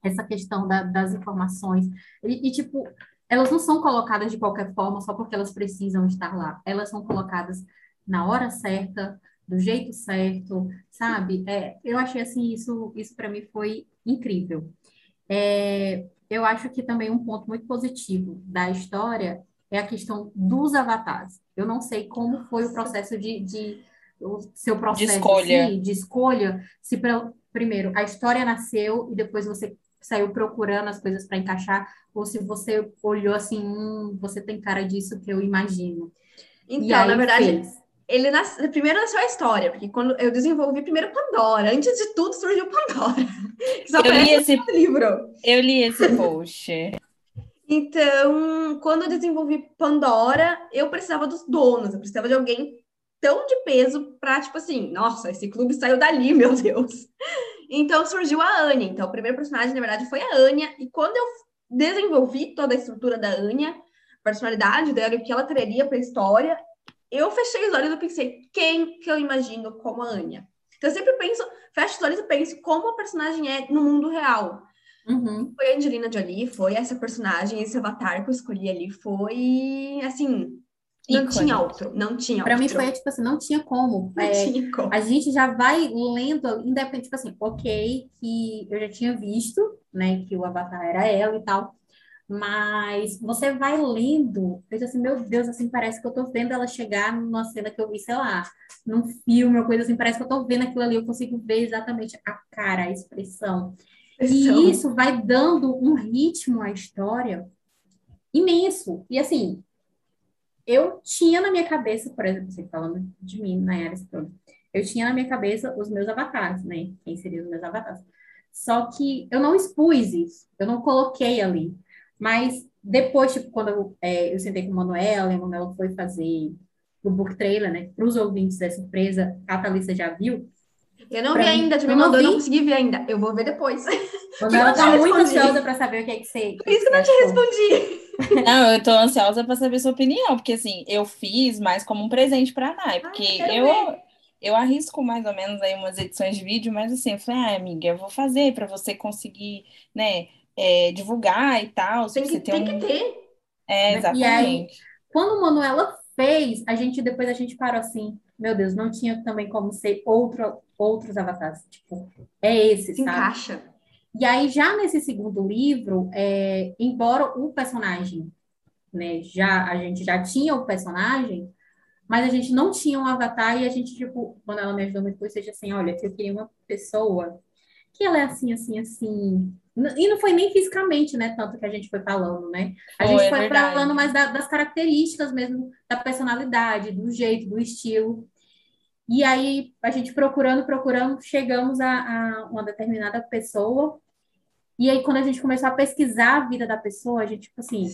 essa questão da- das informações. E, e, tipo, elas não são colocadas de qualquer forma só porque elas precisam estar lá. Elas são colocadas na hora certa, do jeito certo, sabe? É, eu achei assim, isso, isso para mim foi incrível. É, eu acho que também um ponto muito positivo da história é a questão dos avatares. Eu não sei como foi o processo de, de o seu processo escolha. assim, de escolha, se pra- primeiro a história nasceu e depois você saiu procurando as coisas para encaixar, ou se você olhou assim, hum, você tem cara disso que eu imagino. Então, aí na verdade, fez. Ele nas... primeiro nasceu a história, porque quando eu desenvolvi primeiro Pandora, antes de tudo surgiu Pandora. Eu li esse, livro. eu li esse post. Então, quando eu desenvolvi Pandora, eu precisava dos donos, eu precisava de alguém tão de peso para, tipo assim, nossa, esse clube saiu dali, meu Deus. Então surgiu a Anya. Então, o primeiro personagem, na verdade, foi a Anya. E quando eu desenvolvi toda a estrutura da Anya, a personalidade dela o que ela traria para a história, eu fechei os olhos e pensei, quem que eu imagino como a Anya? Então, eu sempre penso, fecho os olhos e penso como a personagem é no mundo real. Uhum. Foi a Angelina Jolie, foi essa personagem, esse avatar que eu escolhi ali, foi assim, não Ícone. tinha outro, não tinha Para mim outro. foi tipo assim, não tinha como. não É, tinha como. A gente já vai lendo, independente, tipo assim, ok, que eu já tinha visto, né, que o Avatar era ela e tal, mas você vai lendo, eu assim, meu Deus, assim, parece que eu tô vendo ela chegar numa cena que eu vi, sei lá, num filme, uma coisa assim, parece que eu tô vendo aquilo ali, eu consigo ver exatamente a cara, a expressão. Então, E isso vai dando um ritmo à história imenso. E assim, eu tinha na minha cabeça, por exemplo, você falando de mim, Nayara Stone, eu tinha na minha cabeça os meus avatares, né? Quem seriam os meus avatares. Só que eu não expus isso, eu não coloquei ali. Mas depois, tipo, quando eu, é, eu sentei com a Manuela, e a Manuela foi fazer o book trailer, né? Para os ouvintes dessa empresa, a Thalissa já viu. eu não pra vi mim, ainda, tu me eu não mandou, eu não consegui ver ainda. Eu vou ver depois. Por Manuela eu tá te muito respondi. ansiosa para saber o que é que você. isso que eu não te respondi. Não, eu tô ansiosa pra saber sua opinião, porque assim, eu fiz mais como um presente pra Nai, porque eu, ver. eu arrisco mais ou menos aí umas edições de vídeo, mas assim, eu falei, ah, amiga, eu vou fazer pra você conseguir, né, é, divulgar e tal, se Tem você que, ter tem um... que ter. É, Né? E aí, exatamente. Quando Manuela fez, a gente depois a gente parou assim, meu Deus, não tinha também como ser outro, outros avatares. Tipo, é esse, Se sabe? encaixa. E aí, já nesse segundo livro, é, embora o personagem, né, já, a gente já tinha o personagem, mas a gente não tinha um avatar e a gente, tipo, quando ela me ajudou muito, foi seja assim, olha, eu queria uma pessoa que ela é assim, assim, assim. E não foi nem fisicamente, né, tanto que a gente foi falando, né? A Foi, gente é foi falando mais da- das características mesmo, da personalidade, do jeito, do estilo. E aí, a gente procurando, procurando, chegamos a, a uma determinada pessoa. E aí, quando a gente começou a pesquisar a vida da pessoa, a gente, tipo assim,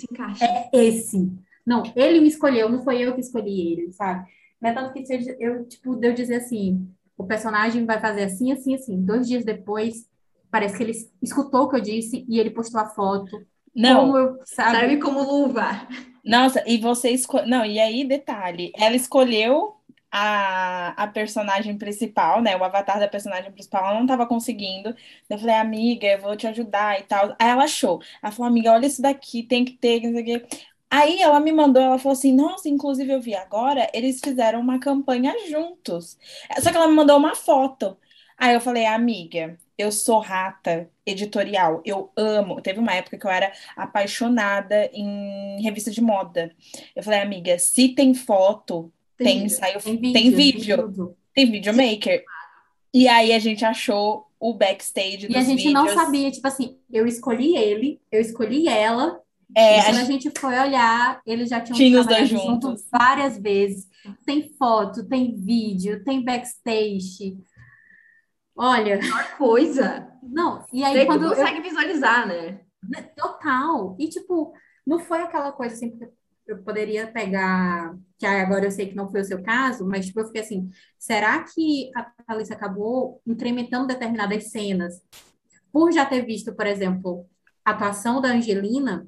é esse. Não, ele me escolheu, não foi eu que escolhi ele, sabe? É tanto que seja, eu, tipo, de eu dizer assim, o personagem vai fazer assim, assim, assim. Dois dias depois, parece que ele escutou o que eu disse e ele postou a foto. Não, Como eu, sabe? Serve como luva. Nossa, e você escolheu. Não, e aí, detalhe, ela escolheu a, a personagem principal, né? O avatar da personagem principal, ela não tava conseguindo. Eu falei, amiga, eu vou te ajudar e tal. Aí ela achou. Ela falou, amiga, olha isso daqui, tem que ter, não sei o quê. Aí ela me mandou, ela falou assim: Nossa, inclusive eu vi agora, eles fizeram uma campanha juntos. Só que ela me mandou uma foto. Aí eu falei, amiga, eu sou rata editorial, eu amo. Teve uma época que eu era apaixonada em revista de moda. Eu falei, amiga, se tem foto, tem, tem ensaio, tem vídeo, tem, vídeo, tem videomaker. E aí a gente achou o backstage E a gente vídeos. não sabia, tipo assim, eu escolhi ele, eu escolhi ela, é, quando a gente... a gente foi olhar, eles já tinham Tinha os dois juntos. várias vezes. Tem foto, tem vídeo, tem backstage. Olha. Pior coisa. Não, e aí Você quando. consegue eu... visualizar, né? Total. E tipo, não foi aquela coisa assim, porque eu poderia pegar, que agora eu sei que não foi o seu caso, mas tipo, eu fiquei assim, será que a Thalissa acabou incrementando determinadas cenas por já ter visto, por exemplo, a atuação da Angelina?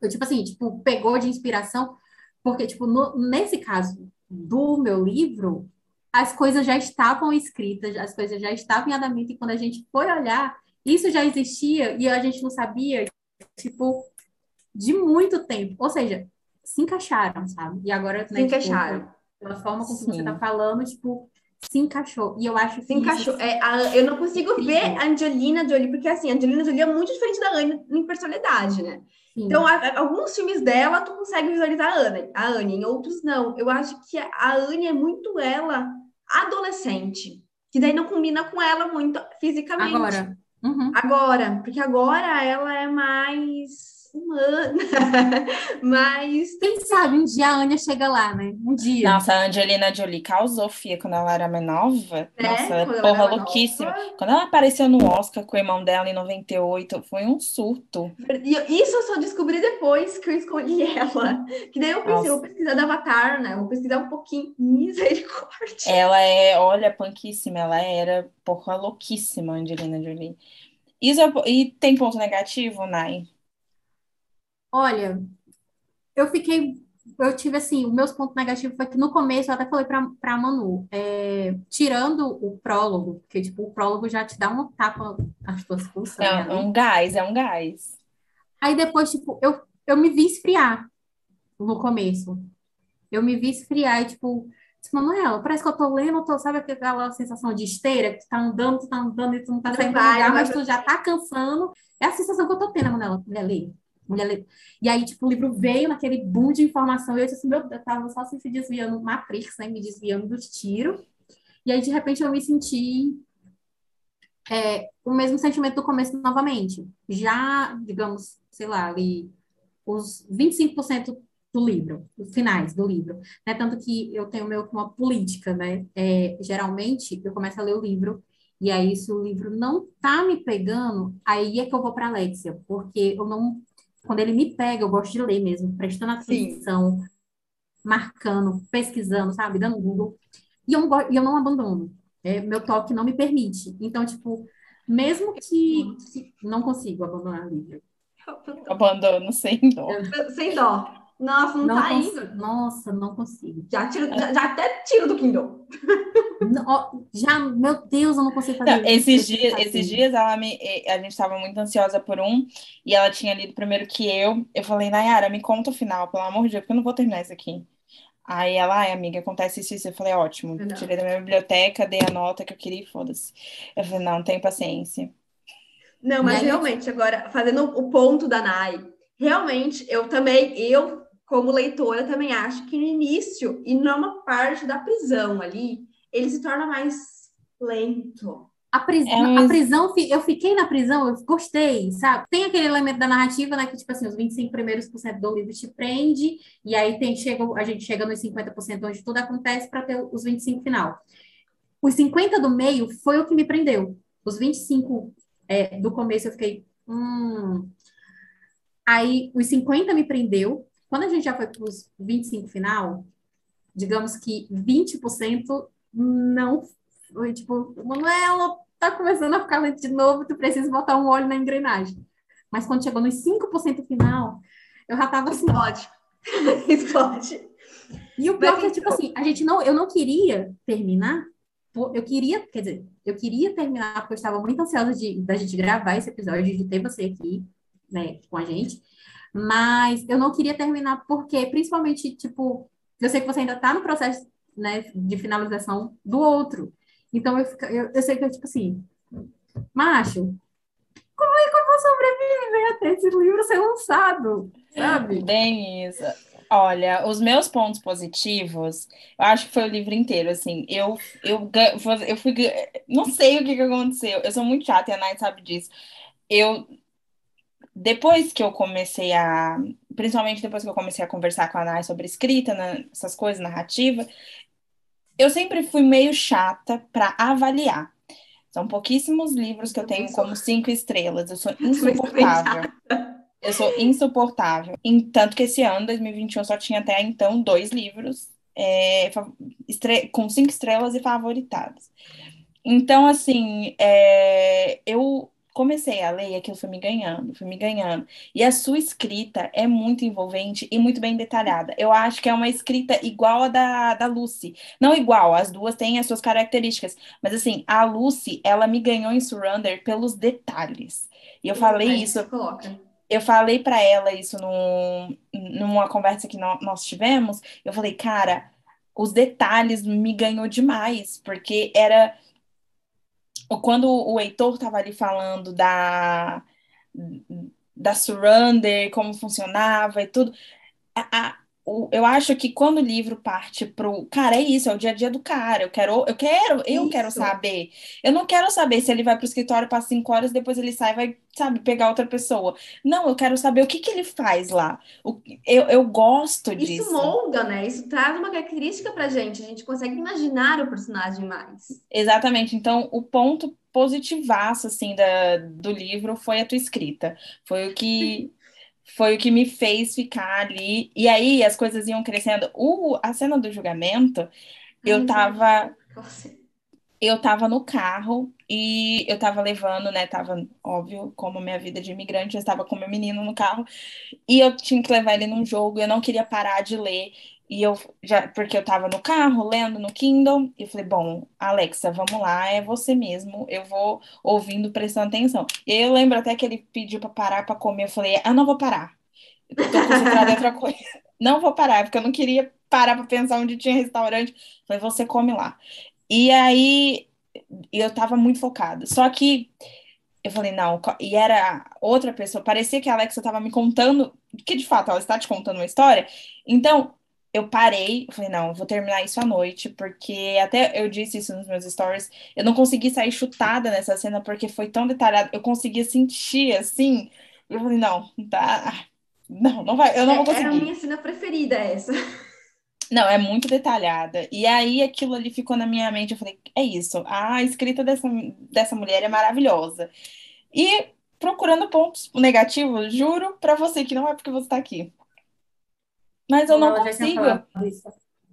Eu, tipo assim, tipo, pegou de inspiração, porque, tipo, no, nesse caso do meu livro, as coisas já estavam escritas, as coisas já estavam em andamento, e quando a gente foi olhar, isso já existia e a gente não sabia, tipo, de muito tempo. Ou seja, se encaixaram, sabe? E agora, né, se encaixaram. Tipo, pela forma como Sim. você tá falando, tipo, se encaixou. E eu acho que. Se encaixou. Isso... É, a, eu não consigo Sim. ver a Angelina Jolie, porque assim, a Angelina Jolie é muito diferente da Anne em personalidade, né? Sim. Então, a, alguns filmes dela, tu consegue visualizar a Anne, a Anne, em outros não. Eu acho que a Anne é muito ela adolescente, que daí não combina com ela muito fisicamente. Agora. Uhum. Agora, porque agora ela é mais humana. Mas. Quem sabe um dia a Anya chega lá, né? Um dia. Nossa, a Angelina Jolie causou Fia quando ela era mais nova. É, Nossa, ela é porra louquíssima. Nova. Quando ela apareceu no Oscar com o irmão dela em 98, foi um surto. E isso eu só descobri depois que eu escolhi ela. Que daí eu pensei, Nossa. vou pesquisar da Avatar, né? Vou pesquisar um pouquinho. Misericórdia. Ela é, olha, panquíssima. Ela era porra louquíssima, Angelina Jolie. Isso, é e tem ponto negativo, Nai? Olha, eu fiquei. Eu tive assim, os meus pontos negativos foi que no começo eu até falei para a Manu, é, tirando o prólogo, porque tipo, o prólogo já te dá um tapa nas tuas costas. É né, um gás, é um gás. Aí depois, tipo, eu, eu me vi esfriar no começo. Eu me vi esfriar e, tipo, disse, Manuela, parece que eu tô lendo, tô, sabe aquela sensação de esteira, que tu tá andando, tu tá andando e tu não tá saindo do lugar, mas tu já tá cansando. É a sensação que eu tô tendo, Manuela, mulher, ler. E aí, tipo, o livro veio naquele boom de informação, e eu disse assim, meu eu tava só assim, se desviando, Matrix, né, me desviando dos tiros. E aí, de repente, eu me senti é, o mesmo sentimento do começo novamente. Já, digamos, sei lá, ali, os 25% do livro, os finais do livro. Né? Tanto que eu tenho meio que uma política, né? É, geralmente, eu começo a ler o livro, e aí, se o livro não tá me pegando, aí é que eu vou para Alexia, porque eu não quando ele me pega, eu gosto de ler mesmo, prestando atenção, Sim. marcando, pesquisando, sabe? Dando Google. E eu não, e eu não abandono. É, meu toque não me permite. Então, tipo, mesmo que, que não consigo abandonar livro. Abandono sem dó. Sem dó. Nossa, não, não tá aí. Nossa, não consigo. Já, tiro, já, já, até tiro do Kindle. Não, já, meu Deus, eu não consigo fazer não, isso. Esses dias, esses dias ela me, a gente estava muito ansiosa por um, e ela tinha lido primeiro que eu. Eu falei, Nayara, me conta o final, pelo amor de Deus, porque eu não vou terminar isso aqui. Aí ela, ai, amiga, acontece isso e isso. Eu falei, ótimo. Não. Tirei da minha biblioteca, dei a nota que eu queria e foda-se. Eu falei, não, tem paciência. Não, mas realmente, agora, fazendo o ponto da Nay, realmente, eu também, eu como leitora, também acho que no início, e numa parte da prisão ali, ele se torna mais lento. A, pris é, a prisão, eu fiquei na prisão, eu gostei, sabe? Tem aquele elemento da narrativa, né? Que, tipo assim, os 25 primeiros por cento do livro te prende, e aí tem, chega, a gente chega nos 50% onde tudo acontece para ter os 25 final. Os 50 do meio foi o que me prendeu. Os 25 é, do começo eu fiquei. Hum. Aí os 50 me prendeu, quando a gente já foi para os 25 final, digamos que 20% não foi tipo, Manuela, tá começando a ficar lento de novo, tu precisa botar um óleo na engrenagem. Mas quando chegou nos 5% final, eu já tava assim. Explode. Explode. E o pior é tipo assim, a gente não, eu não queria terminar, eu queria, quer dizer, eu queria terminar porque eu estava muito ansiosa de da gente gravar esse episódio, de ter você aqui, né, com a gente. Mas eu não queria terminar porque, principalmente, tipo, eu sei que você ainda está no processo, né, de finalização do outro. Então, eu, eu, eu sei que, eu, tipo assim, macho, como é que eu vou sobreviver até esse livro ser lançado, sabe? Bem isso. Olha, os meus pontos positivos, eu acho que foi o livro inteiro, assim, eu, eu, eu fui, não sei o que, que aconteceu, eu sou muito chata e a Nai sabe disso, eu, depois que eu comecei a, principalmente depois que eu comecei a conversar com a Nai sobre escrita, né, essas coisas, narrativa, eu sempre fui meio chata para avaliar. São pouquíssimos livros que eu tenho como cinco estrelas. Eu sou insuportável. Eu sou insuportável. tanto que esse ano, 2021, eu só tinha até então dois livros é, com cinco estrelas e favoritados. Então, assim, é, eu comecei a ler e aquilo foi me ganhando, foi me ganhando. E a sua escrita é muito envolvente e muito bem detalhada. Eu acho que é uma escrita igual a da, da Lucy. Não igual, as duas têm as suas características. Mas assim, a Lucy, ela me ganhou em Surrender pelos detalhes. E eu falei isso. Coloca. Eu falei para ela isso num, numa conversa que nós tivemos. Eu falei, cara, os detalhes me ganhou demais, porque era quando o Heitor estava ali falando da, da Surrender, como funcionava e tudo, a, o, eu acho que quando o livro parte pro. Cara, é isso, é o dia a dia do cara. Eu quero, eu quero, eu isso. quero saber. Eu não quero saber se ele vai pro escritório para cinco horas, depois ele sai e vai, sabe, pegar outra pessoa. Não, eu quero saber o que, que ele faz lá. O, eu, eu gosto disso. Isso molda, né? Isso traz uma característica pra gente. A gente consegue imaginar o personagem mais. Exatamente. Então, o ponto positivaço, assim, da, do livro foi a tua escrita. Foi o que foi o que me fez ficar ali. E aí as coisas iam crescendo. O, a cena do julgamento, eu tava. Eu tava no carro e eu tava levando, né? Tava, óbvio, como minha vida de imigrante, eu estava com meu menino no carro e eu tinha que levar ele num jogo, eu não queria parar de ler. E eu já, porque eu tava no carro lendo no Kindle, e falei, bom, Alexa, vamos lá, é você mesmo, eu vou ouvindo, prestando atenção. E aí eu lembro até que ele pediu para parar para comer, eu falei, ah, não vou parar. Eu tô concentrada em outra coisa. Não vou parar, porque eu não queria parar para pensar onde tinha restaurante. Eu falei, você come lá. E aí eu tava muito focada. Só que eu falei, não, e era outra pessoa, parecia que a Alexa estava me contando, que de fato ela está te contando uma história. Então, eu parei, falei, não, vou terminar isso à noite, porque até eu disse isso nos meus stories, eu não consegui sair chutada nessa cena, porque foi tão detalhado, eu conseguia sentir, assim, eu falei, não, tá, não, não vai, eu não vou conseguir. Era a minha cena preferida essa. Não, é muito detalhada. E aí aquilo ali ficou na minha mente, eu falei, é isso, a escrita dessa, dessa mulher é maravilhosa. E procurando pontos negativos, juro para você que não é porque você tá aqui. Mas eu não, não consigo.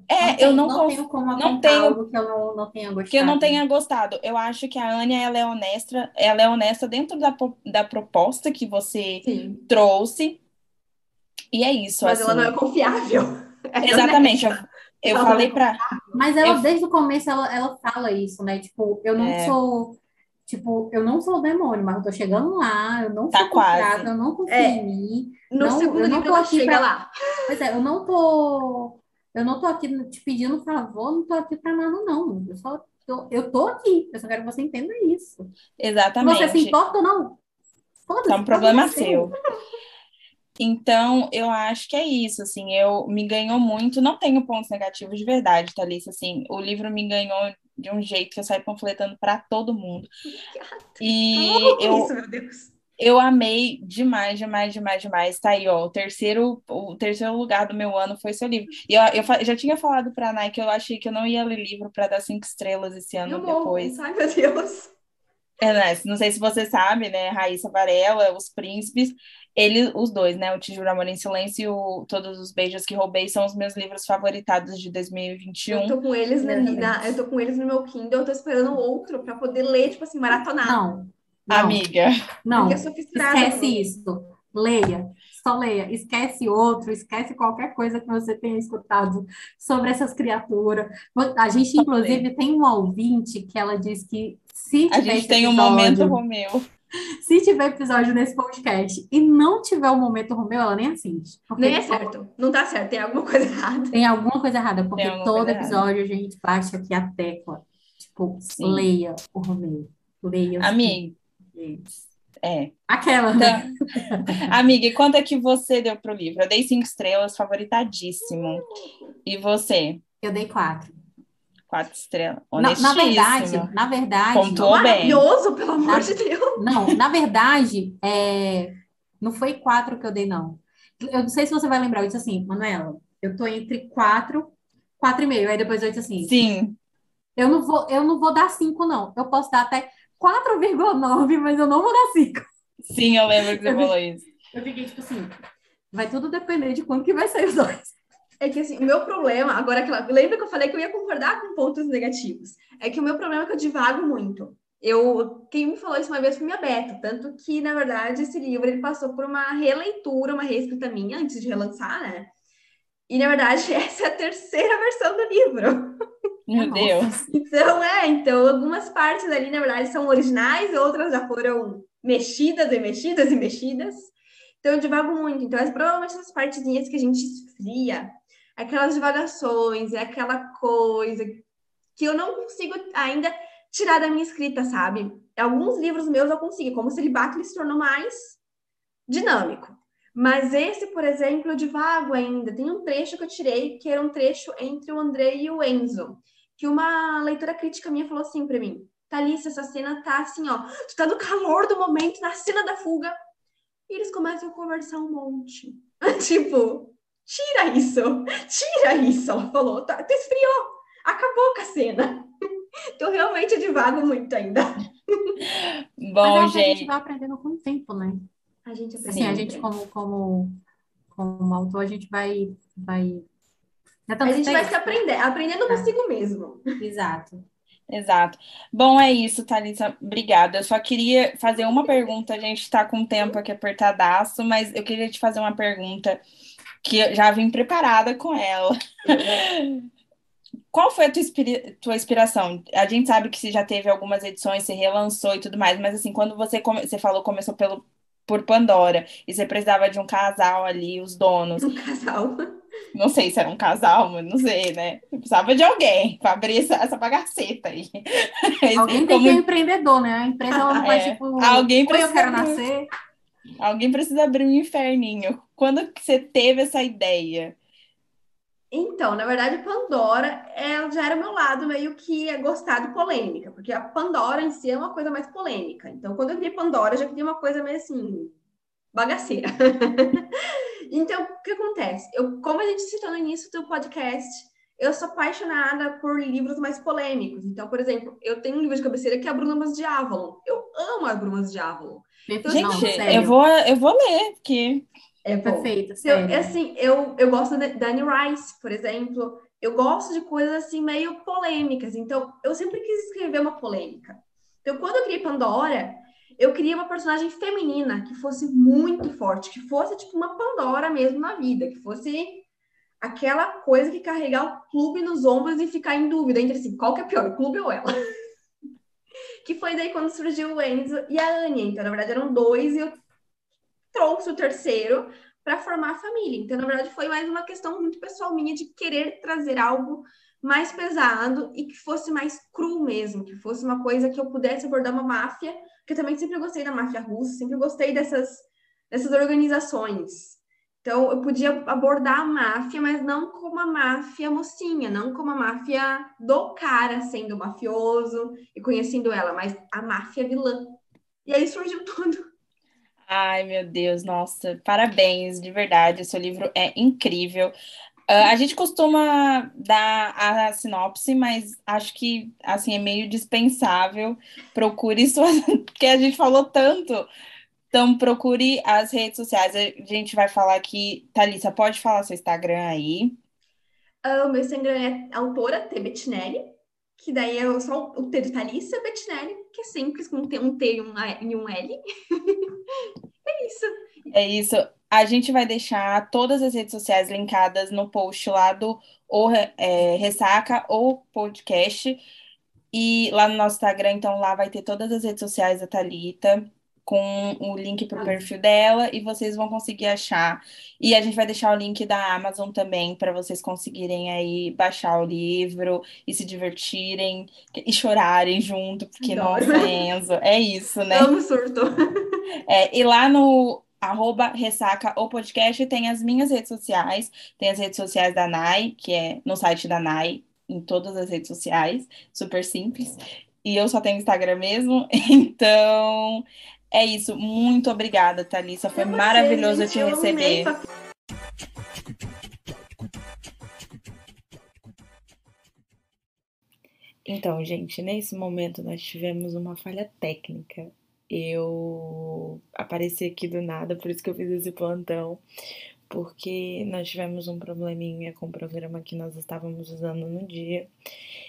É, não tem, eu não, não tenho como não tenho algo que eu não, não tenha gostado. Que eu não tenha gostado. Eu acho que a Ania ela é honesta, ela é honesta dentro da, da proposta que você Sim. trouxe. E é isso. Mas assim. ela não é confiável. É Exatamente. Eu, eu falei para. Mas ela, eu... desde o começo, ela, ela fala isso, né? Tipo, eu não é... sou. Tipo, eu não sou o demônio, mas eu tô chegando lá, eu não tá sou quase. eu não confio é. em mim. No não, segundo eu não tô aqui chega pra... lá. Pois é, eu não tô. Eu não tô aqui te pedindo favor, não tô aqui pra nada, não. Eu só tô, eu tô aqui. Eu só quero que você entenda isso. Exatamente. Se você se importa ou não? É um problema seu. Então, eu acho que é isso, assim, eu me ganhou muito, não tenho pontos negativos de verdade, Thalissa, assim, o livro me ganhou de um jeito que eu saí panfletando para todo mundo. E eu, isso, meu Deus. eu amei demais, demais, demais, demais. Tá aí, ó, o terceiro, o terceiro lugar do meu ano foi seu livro. E eu, eu já tinha falado para a Nai que eu achei que eu não ia ler livro para dar cinco estrelas esse ano eu depois. Ai, meu Deus. Não sei se você sabe, né? Raíssa Varela, Os Príncipes, ele, os dois, né? O Te Juro Amor em Silêncio e o Todos os Beijos que Roubei são os meus livros favoritados de 2021. Eu tô com eles na, na eu tô com eles no meu Kindle, eu tô esperando outro para poder ler, tipo assim, maratonar. Não. não Amiga. Não. Esquece isso. Leia. Só leia. Esquece outro, esquece qualquer coisa que você tenha escutado sobre essas criaturas. A gente, inclusive, tem um ouvinte que ela diz que se A gente tem um momento Romeu Se tiver episódio nesse podcast e não tiver o momento Romeu, ela nem assiste. Nem é certo. Não tá certo. Tem alguma coisa errada. Tem alguma coisa errada, porque todo episódio a gente bate aqui a tecla. Tipo, Sim. leia o Romeu. Leia livros. é. Aquela, né? Amiga, e quanto é que você deu pro livro? Eu dei cinco estrelas, favoritadíssimo. E você? Eu dei quatro. Quatro estrelas. Na, na verdade, na verdade, Pontuou bem. Maravilhoso, pelo amor Ah. de Deus. não, na verdade, é, não foi quatro que eu dei, não. Eu não sei se você vai lembrar, eu disse assim, Manuela, eu tô entre quatro, quatro e meio. Aí depois eu disse assim, Sim, eu não vou, eu não vou dar cinco, não. Eu posso dar até 4,9, mas eu não vou dar cinco. sim, eu lembro que você Eu vi- falou isso. Eu fiquei tipo assim, vai tudo depender de quando que vai sair os dois. É que assim, o meu problema, agora que ela- lembra que eu falei que eu ia concordar com pontos negativos? É que o meu problema é que eu divago muito. Eu, quem me falou isso uma vez foi minha Beta, tanto que, na verdade, esse livro ele passou por uma releitura, uma reescrita minha antes de relançar, né? E, na verdade, essa é a terceira versão do livro. Meu Nossa. Deus. Então, é, então, algumas partes ali, na verdade, são originais, outras já foram mexidas e mexidas e mexidas. Então, eu divago muito. Então, é provavelmente essas partezinhas que a gente esfria, aquelas divagações, é aquela coisa que eu não consigo ainda tirar da minha escrita, sabe? Alguns livros meus eu consigo, como o Celibato ele se tornou mais dinâmico. Mas esse, por exemplo, eu divago ainda. Tem um trecho que eu tirei, que era um trecho entre o André e o Enzo que uma leitora crítica minha falou assim pra mim: Thalissa, essa cena tá assim, ó, tu tá no calor do momento, na cena da fuga, e eles começam a conversar um monte. tipo, tira isso, tira isso, ela falou, tá, tu esfriou, acabou com a cena. então, realmente, eu divago muito ainda. Mas Bom, é o que a gente gente. vai aprendendo com o tempo, né? A gente aprende. Assim, a gente como, como, como autor, a gente vai, vai... Já A gente vai se aprender, aprendendo consigo mesmo. Exato. Exato. Bom, é isso, Thalissa. Obrigada. Eu só queria fazer uma pergunta. A gente está com o tempo aqui apertadaço, mas eu queria te fazer uma pergunta que já vim preparada com ela. Qual foi a tua, inspira- tua inspiração? A gente sabe que você já teve algumas edições, você relançou e tudo mais, mas assim, quando você, come- você falou, começou pelo, por Pandora, e você precisava de um casal ali, os donos. Um casal. Não sei se era um casal, mas não sei, né? Eu precisava de alguém para abrir essa, essa bagaceta aí. Alguém tem Como- que ser empreendedor, né? A empresa ela não vai, É. tipo, Alguém "Oi, eu precisa quero nascer. Alguém precisa abrir um inferninho. Quando você teve essa ideia? Então, na verdade, Pandora ela já era meu lado meio que é gostar de polêmica, porque a Pandora em si é uma coisa mais polêmica. Então, quando eu vi Pandora, eu já queria uma coisa meio assim, bagaceira. então, o que acontece? Eu, como a gente citou no início do podcast, eu sou apaixonada por livros mais polêmicos. Então, por exemplo, eu tenho um livro de cabeceira que é a Brumas de Avalon. Eu amo as Brumas de Avalon. Gente, não, eu vou, eu vou ler, porque É. Perfeito, Eu, assim, eu, eu gosto da Dani Rice, por exemplo. Eu gosto de coisas assim meio polêmicas. Então, eu sempre quis escrever uma polêmica. Então, quando eu criei Pandora, eu queria uma personagem feminina que fosse muito forte, que fosse tipo uma Pandora mesmo na vida, que fosse aquela coisa que carregar o clube nos ombros e ficar em dúvida entre assim, qual que é pior, o clube ou ela? Que foi daí quando surgiu o Enzo e a Anya. Então, na verdade, eram dois e eu trouxe o terceiro para formar a família. Então, na verdade, foi mais uma questão muito pessoal minha de querer trazer algo mais pesado e que fosse mais cru mesmo, que fosse uma coisa que eu pudesse abordar uma máfia, que eu também sempre gostei da máfia russa, sempre gostei dessas, dessas organizações. Então, eu podia abordar a máfia, mas não como a máfia mocinha, não como a máfia do cara sendo mafioso e conhecendo ela, mas a máfia vilã. E aí surgiu tudo. Ai, meu Deus, nossa, parabéns, de verdade, o seu livro é incrível. Ah, a gente costuma dar a sinopse, mas acho que assim é meio dispensável. Procure suas, porque a gente falou tanto. Então, procure as redes sociais. A gente vai falar aqui. Thalissa, pode falar seu Instagram aí. Ah, o meu Instagram é autora T. Bettinelli, que daí é só o T de Thalissa Bettinelli, que é simples, com um T, um T e um, A- e um L. é isso. É isso. A gente vai deixar todas as redes sociais linkadas no post lá do ou, é, Ressaca ou podcast. E lá no nosso Instagram, então lá vai ter todas as redes sociais da Thalita. Com o link para o perfil dela e vocês vão conseguir achar. E a gente vai deixar o link da Amazon também para vocês conseguirem aí baixar o livro e se divertirem e chorarem junto, porque nossa, Enzo, é isso, né? Amo surto. É, e lá no arroba ressaca o podcast tem as minhas redes sociais, tem as redes sociais da Nai, que é no site da Nai, em todas as redes sociais, super simples. E eu só tenho Instagram mesmo, então é isso. Muito obrigada, Thalissa. Foi você, maravilhoso gente, te receber. Então, gente, nesse momento nós tivemos uma falha técnica. Eu apareci aqui do nada, por isso que eu fiz esse plantão, porque nós tivemos um probleminha com o programa que nós estávamos usando no dia.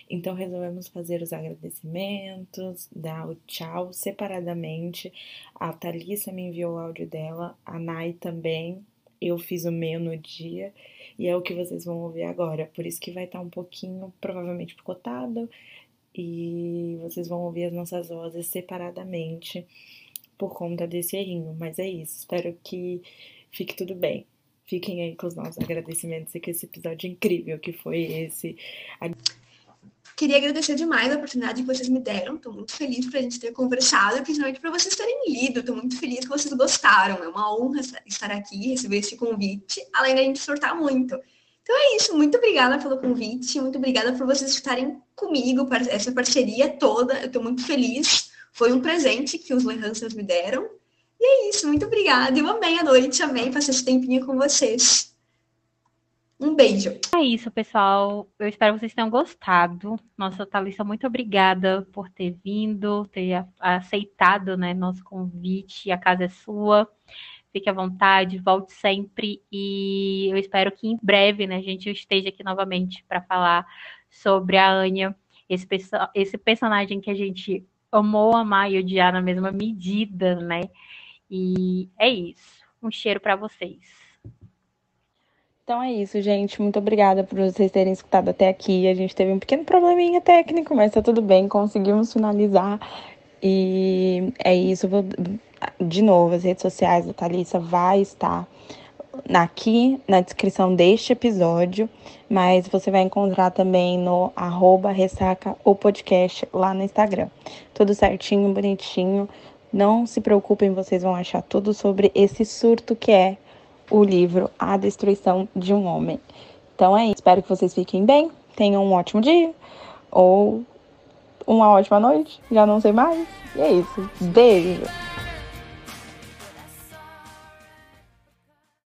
Então resolvemos fazer os agradecimentos, dar o tchau separadamente. A Thalissa me enviou o áudio dela, a Nai também. Eu fiz o meu no dia e é o que vocês vão ouvir agora. Por isso que vai estar um pouquinho, provavelmente, picotado e vocês vão ouvir as nossas vozes separadamente por conta desse errinho. Mas é isso. Espero que fique tudo bem. Fiquem aí com os nossos agradecimentos e com esse episódio incrível que foi esse. Queria agradecer demais a oportunidade que vocês me deram. Estou muito feliz por a gente ter conversado, principalmente por vocês terem lido. Estou muito feliz que vocês gostaram. É uma honra estar aqui, receber esse convite, além da gente sortar muito. Então é isso. Muito obrigada pelo convite. Muito obrigada por vocês estarem comigo, essa parceria toda. Eu estou muito feliz. Foi um presente que os Lehansers me deram. E é isso. Muito obrigada. Eu amei a noite, amei passar esse tempinho com vocês. Um beijo. É isso, pessoal. Eu espero que vocês tenham gostado. Nossa, Thalissa, muito obrigada por ter vindo, ter aceitado né, nosso convite. A casa é sua. Fique à vontade, volte sempre. E eu espero que em breve né, a gente esteja aqui novamente para falar sobre a Anya, esse, esse personagem que a gente amou, amar e odiar na mesma medida, né? E é isso. Um cheiro para vocês. Então é isso, gente. Muito obrigada por vocês terem escutado até aqui. A gente teve um pequeno probleminha técnico, mas tá tudo bem, conseguimos finalizar. E é isso. Vou... De novo, as redes sociais da Thalissa vai estar aqui na descrição deste episódio, mas você vai encontrar também no arroba ressaca o podcast lá no Instagram. Tudo certinho, bonitinho. Não se preocupem, vocês vão achar tudo sobre esse surto que é o livro A Destruição de um Homem. Então é isso. Espero que vocês fiquem bem, tenham um ótimo dia ou uma ótima noite, já não sei mais. E é isso. Beijo!